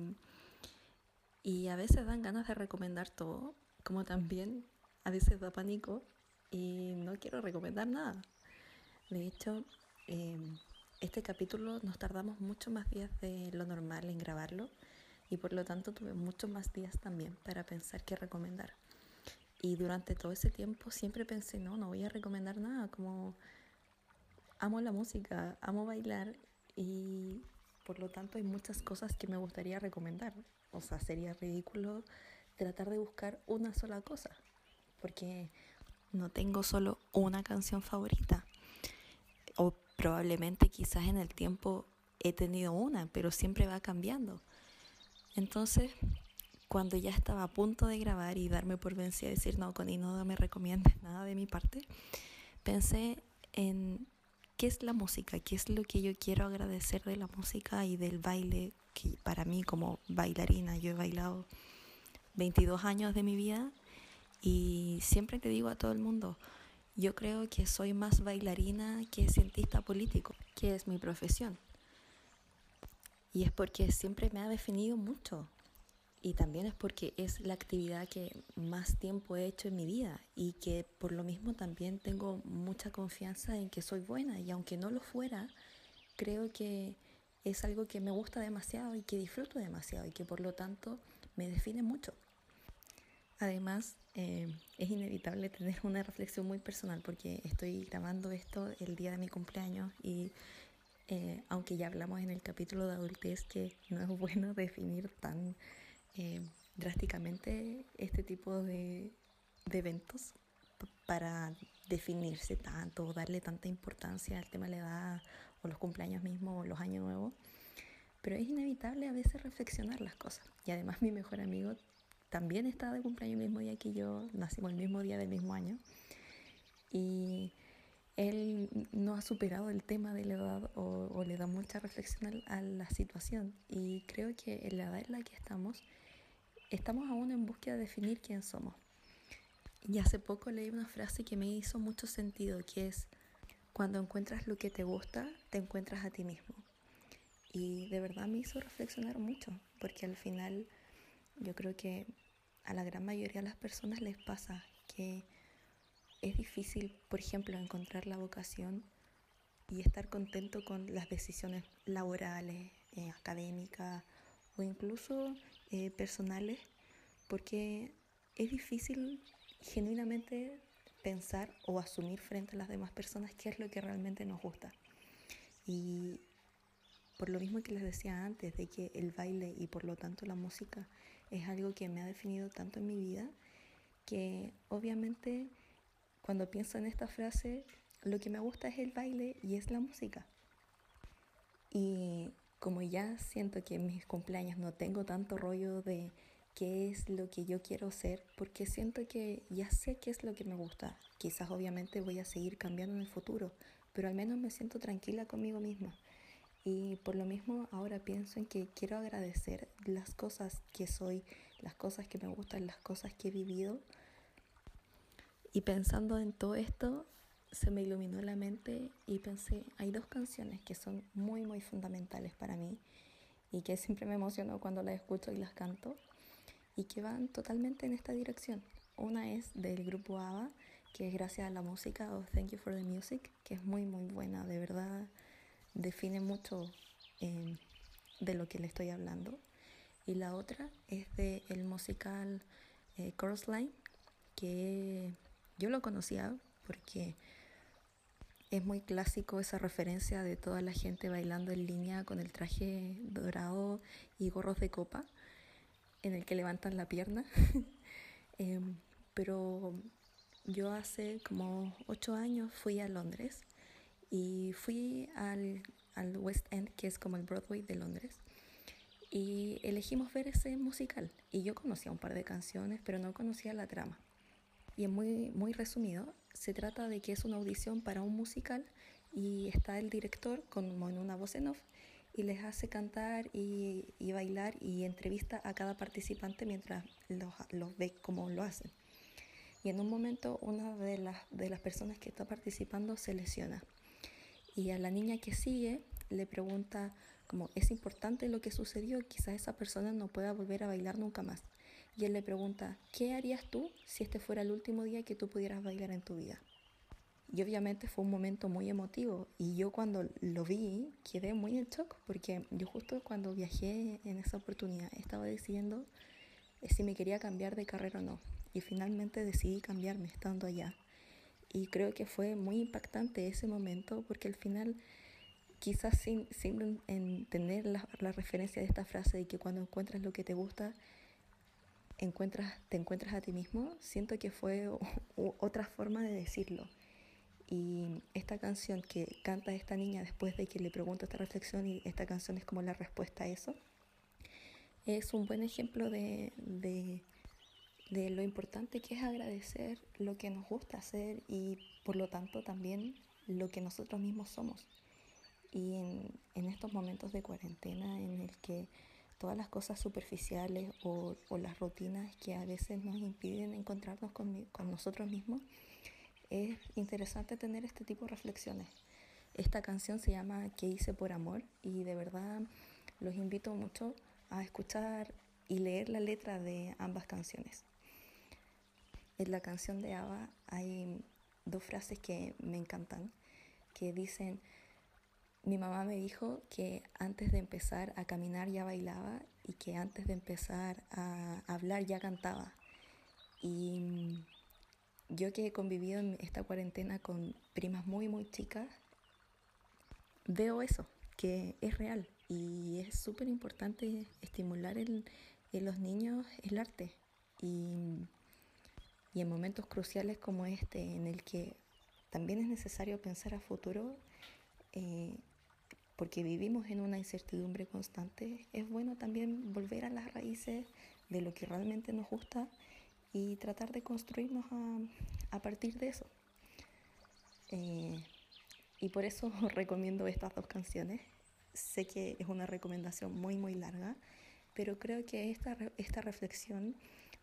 y a veces dan ganas de recomendar todo, como también a veces da pánico y no quiero recomendar nada. De hecho, eh, este capítulo nos tardamos mucho más días de lo normal en grabarlo y por lo tanto tuve muchos más días también para pensar qué recomendar. Y durante todo ese tiempo siempre pensé, no, no voy a recomendar nada, como amo la música, amo bailar y por lo tanto hay muchas cosas que me gustaría recomendar. O sea, sería ridículo tratar de buscar una sola cosa, porque no tengo solo una canción favorita. O probablemente quizás en el tiempo he tenido una, pero siempre va cambiando. Entonces, cuando ya estaba a punto de grabar y darme por vencida y decir, no, Connie, no me recomiendes nada de mi parte, pensé en qué es la música, qué es lo que yo quiero agradecer de la música y del baile, que para mí como bailarina, yo he bailado 22 años de mi vida y siempre te digo a todo el mundo, yo creo que soy más bailarina que cientista político, que es mi profesión. Y es porque siempre me ha definido mucho. Y también es porque es la actividad que más tiempo he hecho en mi vida y que por lo mismo también tengo mucha confianza en que soy buena. Y aunque no lo fuera, creo que es algo que me gusta demasiado y que disfruto demasiado y que por lo tanto me define mucho. Además, eh, es inevitable tener una reflexión muy personal porque estoy grabando esto el día de mi cumpleaños y eh, aunque ya hablamos en el capítulo de adultez que no es bueno definir tan eh, drásticamente este tipo de, de eventos para definirse tanto darle tanta importancia al tema de la edad o los cumpleaños mismos o los años nuevos. Pero es inevitable a veces reflexionar las cosas. Y además mi mejor amigo también está de cumpleaños el mismo día que yo, nacimos el mismo día del mismo año. Y él no ha superado el tema de la edad o, le da mucha reflexión a, la situación. Y creo que en la edad en la que estamos, estamos aún en búsqueda de definir quién somos. Y hace poco leí una frase que me hizo mucho sentido, que es, cuando encuentras lo que te gusta, te encuentras a ti mismo. Y de verdad me hizo reflexionar mucho, porque al final yo creo que a la gran mayoría de las personas les pasa que es difícil, por ejemplo, encontrar la vocación y estar contento con las decisiones laborales, eh, académicas o incluso eh, personales, porque es difícil genuinamente pensar o asumir frente a las demás personas qué es lo que realmente nos gusta. Y por lo mismo que les decía antes, de que el baile y por lo tanto la música es algo que me ha definido tanto en mi vida, que obviamente cuando pienso en esta frase, lo que me gusta es el baile y es la música. Y como ya siento que en mis cumpleaños no tengo tanto rollo de qué es lo que yo quiero ser, porque siento que ya sé qué es lo que me gusta. Quizás obviamente voy a seguir cambiando en el futuro, pero al menos me siento tranquila conmigo misma. Y por lo mismo ahora pienso en que quiero agradecer las cosas que soy, las cosas que me gustan, las cosas que he vivido. Y pensando en todo esto, se me iluminó la mente y pensé, hay dos canciones que son muy, muy fundamentales para mí y que siempre me emociono cuando las escucho y las canto y que van totalmente en esta dirección. Una es del grupo ABBA, que es gracias a la música o Thank You for the Music, que es muy, muy buena, de verdad define mucho eh, de lo que le estoy hablando. Y la otra es del el musical eh, Chorus Line, que yo lo conocía porque es muy clásico esa referencia de toda la gente bailando en línea con el traje dorado y gorros de copa en el que levantan la pierna. Em, pero yo hace como ocho años fui a Londres y fui al, al West End, que es como el Broadway de Londres. Y elegimos ver ese musical. Y yo conocía un par de canciones, pero no conocía la trama. Y es muy, muy resumido, se trata de que es una audición para un musical y está el director como en una voz en off y les hace cantar y, bailar y entrevista a cada participante mientras los, los, ve cómo lo hacen. Y en un momento una de las, de las personas que está participando se lesiona. Y a la niña que sigue le pregunta como, ¿es importante lo que sucedió? Quizás esa persona no pueda volver a bailar nunca más. Y él le pregunta, ¿qué harías tú si este fuera el último día que tú pudieras bailar en tu vida? Y obviamente fue un momento muy emotivo y yo cuando lo vi quedé muy en shock porque yo justo cuando viajé en esa oportunidad estaba decidiendo eh, si me quería cambiar de carrera o no. Y finalmente decidí cambiarme estando allá. Y creo que fue muy impactante ese momento porque al final, quizás sin, sin tener la, la referencia de esta frase de que cuando encuentras lo que te gusta, encuentras, te encuentras a ti mismo, siento que fue otra forma de decirlo. Y esta canción que canta esta niña después de que le pregunta esta reflexión y esta canción es como la respuesta a eso, es un buen ejemplo de, de, de lo importante que es agradecer lo que nos gusta hacer y por lo tanto también lo que nosotros mismos somos. Y en, en estos momentos de cuarentena en el que todas las cosas superficiales o, o, las rutinas que a veces nos impiden encontrarnos con, con nosotros mismos, es interesante tener este tipo de reflexiones. Esta canción se llama ¿Qué hice por amor? y de verdad los invito mucho a escuchar y leer la letra de ambas canciones. En la canción de Ava hay dos frases que me encantan, que dicen, mi mamá me dijo que antes de empezar a caminar ya bailaba y que antes de empezar a hablar ya cantaba. Y yo que he convivido en esta cuarentena con primas muy, muy chicas, veo eso, que es real y es súper importante estimular en, los niños el arte. Y, y en momentos cruciales como este, en el que también es necesario pensar a futuro, eh, porque vivimos en una incertidumbre constante, es bueno también volver a las raíces de lo que realmente nos gusta y tratar de construirnos a, a partir de eso. Eh, y por eso recomiendo estas dos canciones. Sé que es una recomendación muy, muy larga, pero creo que esta, esta reflexión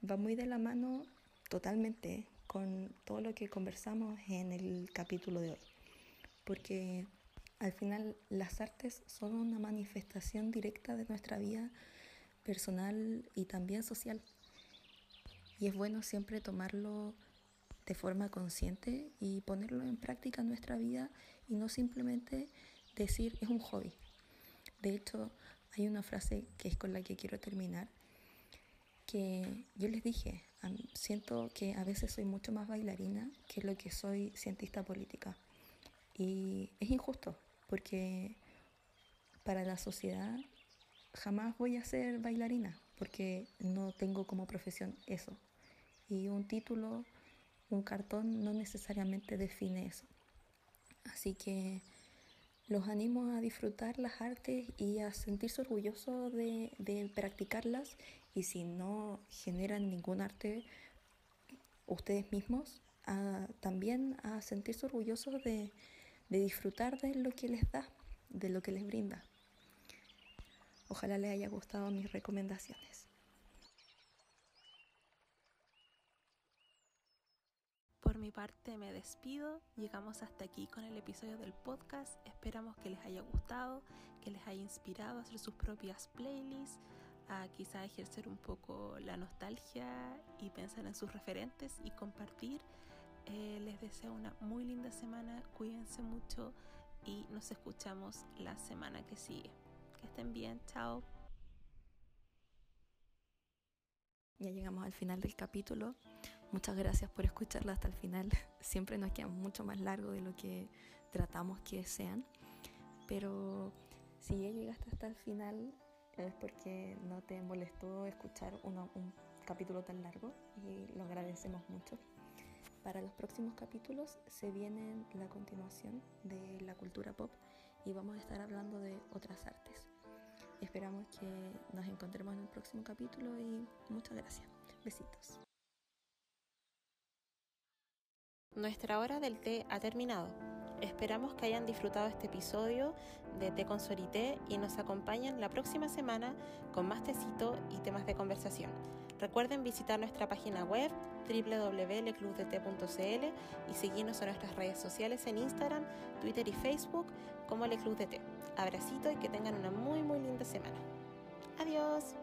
va muy de la mano totalmente con todo lo que conversamos en el capítulo de hoy. Porque al final las artes son una manifestación directa de nuestra vida personal y también social. Y es bueno siempre tomarlo de forma consciente y ponerlo en práctica en nuestra vida y no simplemente decir es un hobby. De hecho, hay una frase que es con la que quiero terminar, que yo les dije, siento que a veces soy mucho más bailarina que lo que soy cientista política. Y es injusto, porque para la sociedad jamás voy a ser bailarina porque no tengo como profesión eso. Y un título, un cartón no necesariamente define eso. Así que los animo a disfrutar las artes y a sentirse orgullosos de, practicarlas y si no generan ningún arte ustedes mismos, también a sentirse orgullosos de, de disfrutar de lo que les da, de lo que les brinda. Ojalá les haya gustado mis recomendaciones.
Por mi parte me despido, llegamos hasta aquí con el episodio del podcast, esperamos que les haya gustado, que les haya inspirado a hacer sus propias playlists, a quizá ejercer un poco la nostalgia y pensar en sus referentes y compartir. Eh, les deseo una muy linda semana, cuídense mucho y nos escuchamos la semana que sigue. Que estén bien, chao.
Ya llegamos al final del capítulo. Muchas gracias por escucharlo hasta el final. Siempre nos queda mucho más largo de lo que tratamos que sean. Pero si ya llegaste hasta el final es porque no te molestó escuchar un capítulo tan largo y lo agradecemos mucho. Para los próximos capítulos se viene la continuación de la cultura pop y vamos a estar hablando de otras artes. Esperamos que nos encontremos en el próximo capítulo y muchas gracias. Besitos.
Nuestra hora del té ha terminado. Esperamos que hayan disfrutado este episodio de Té con Sorité y nos acompañen la próxima semana con más tecito y temas de conversación. Recuerden visitar nuestra página web www.leclubdt.cl y seguirnos en nuestras redes sociales en Instagram, Twitter y Facebook como Leclub de Té. Abracito y que tengan una muy muy linda semana. Adiós.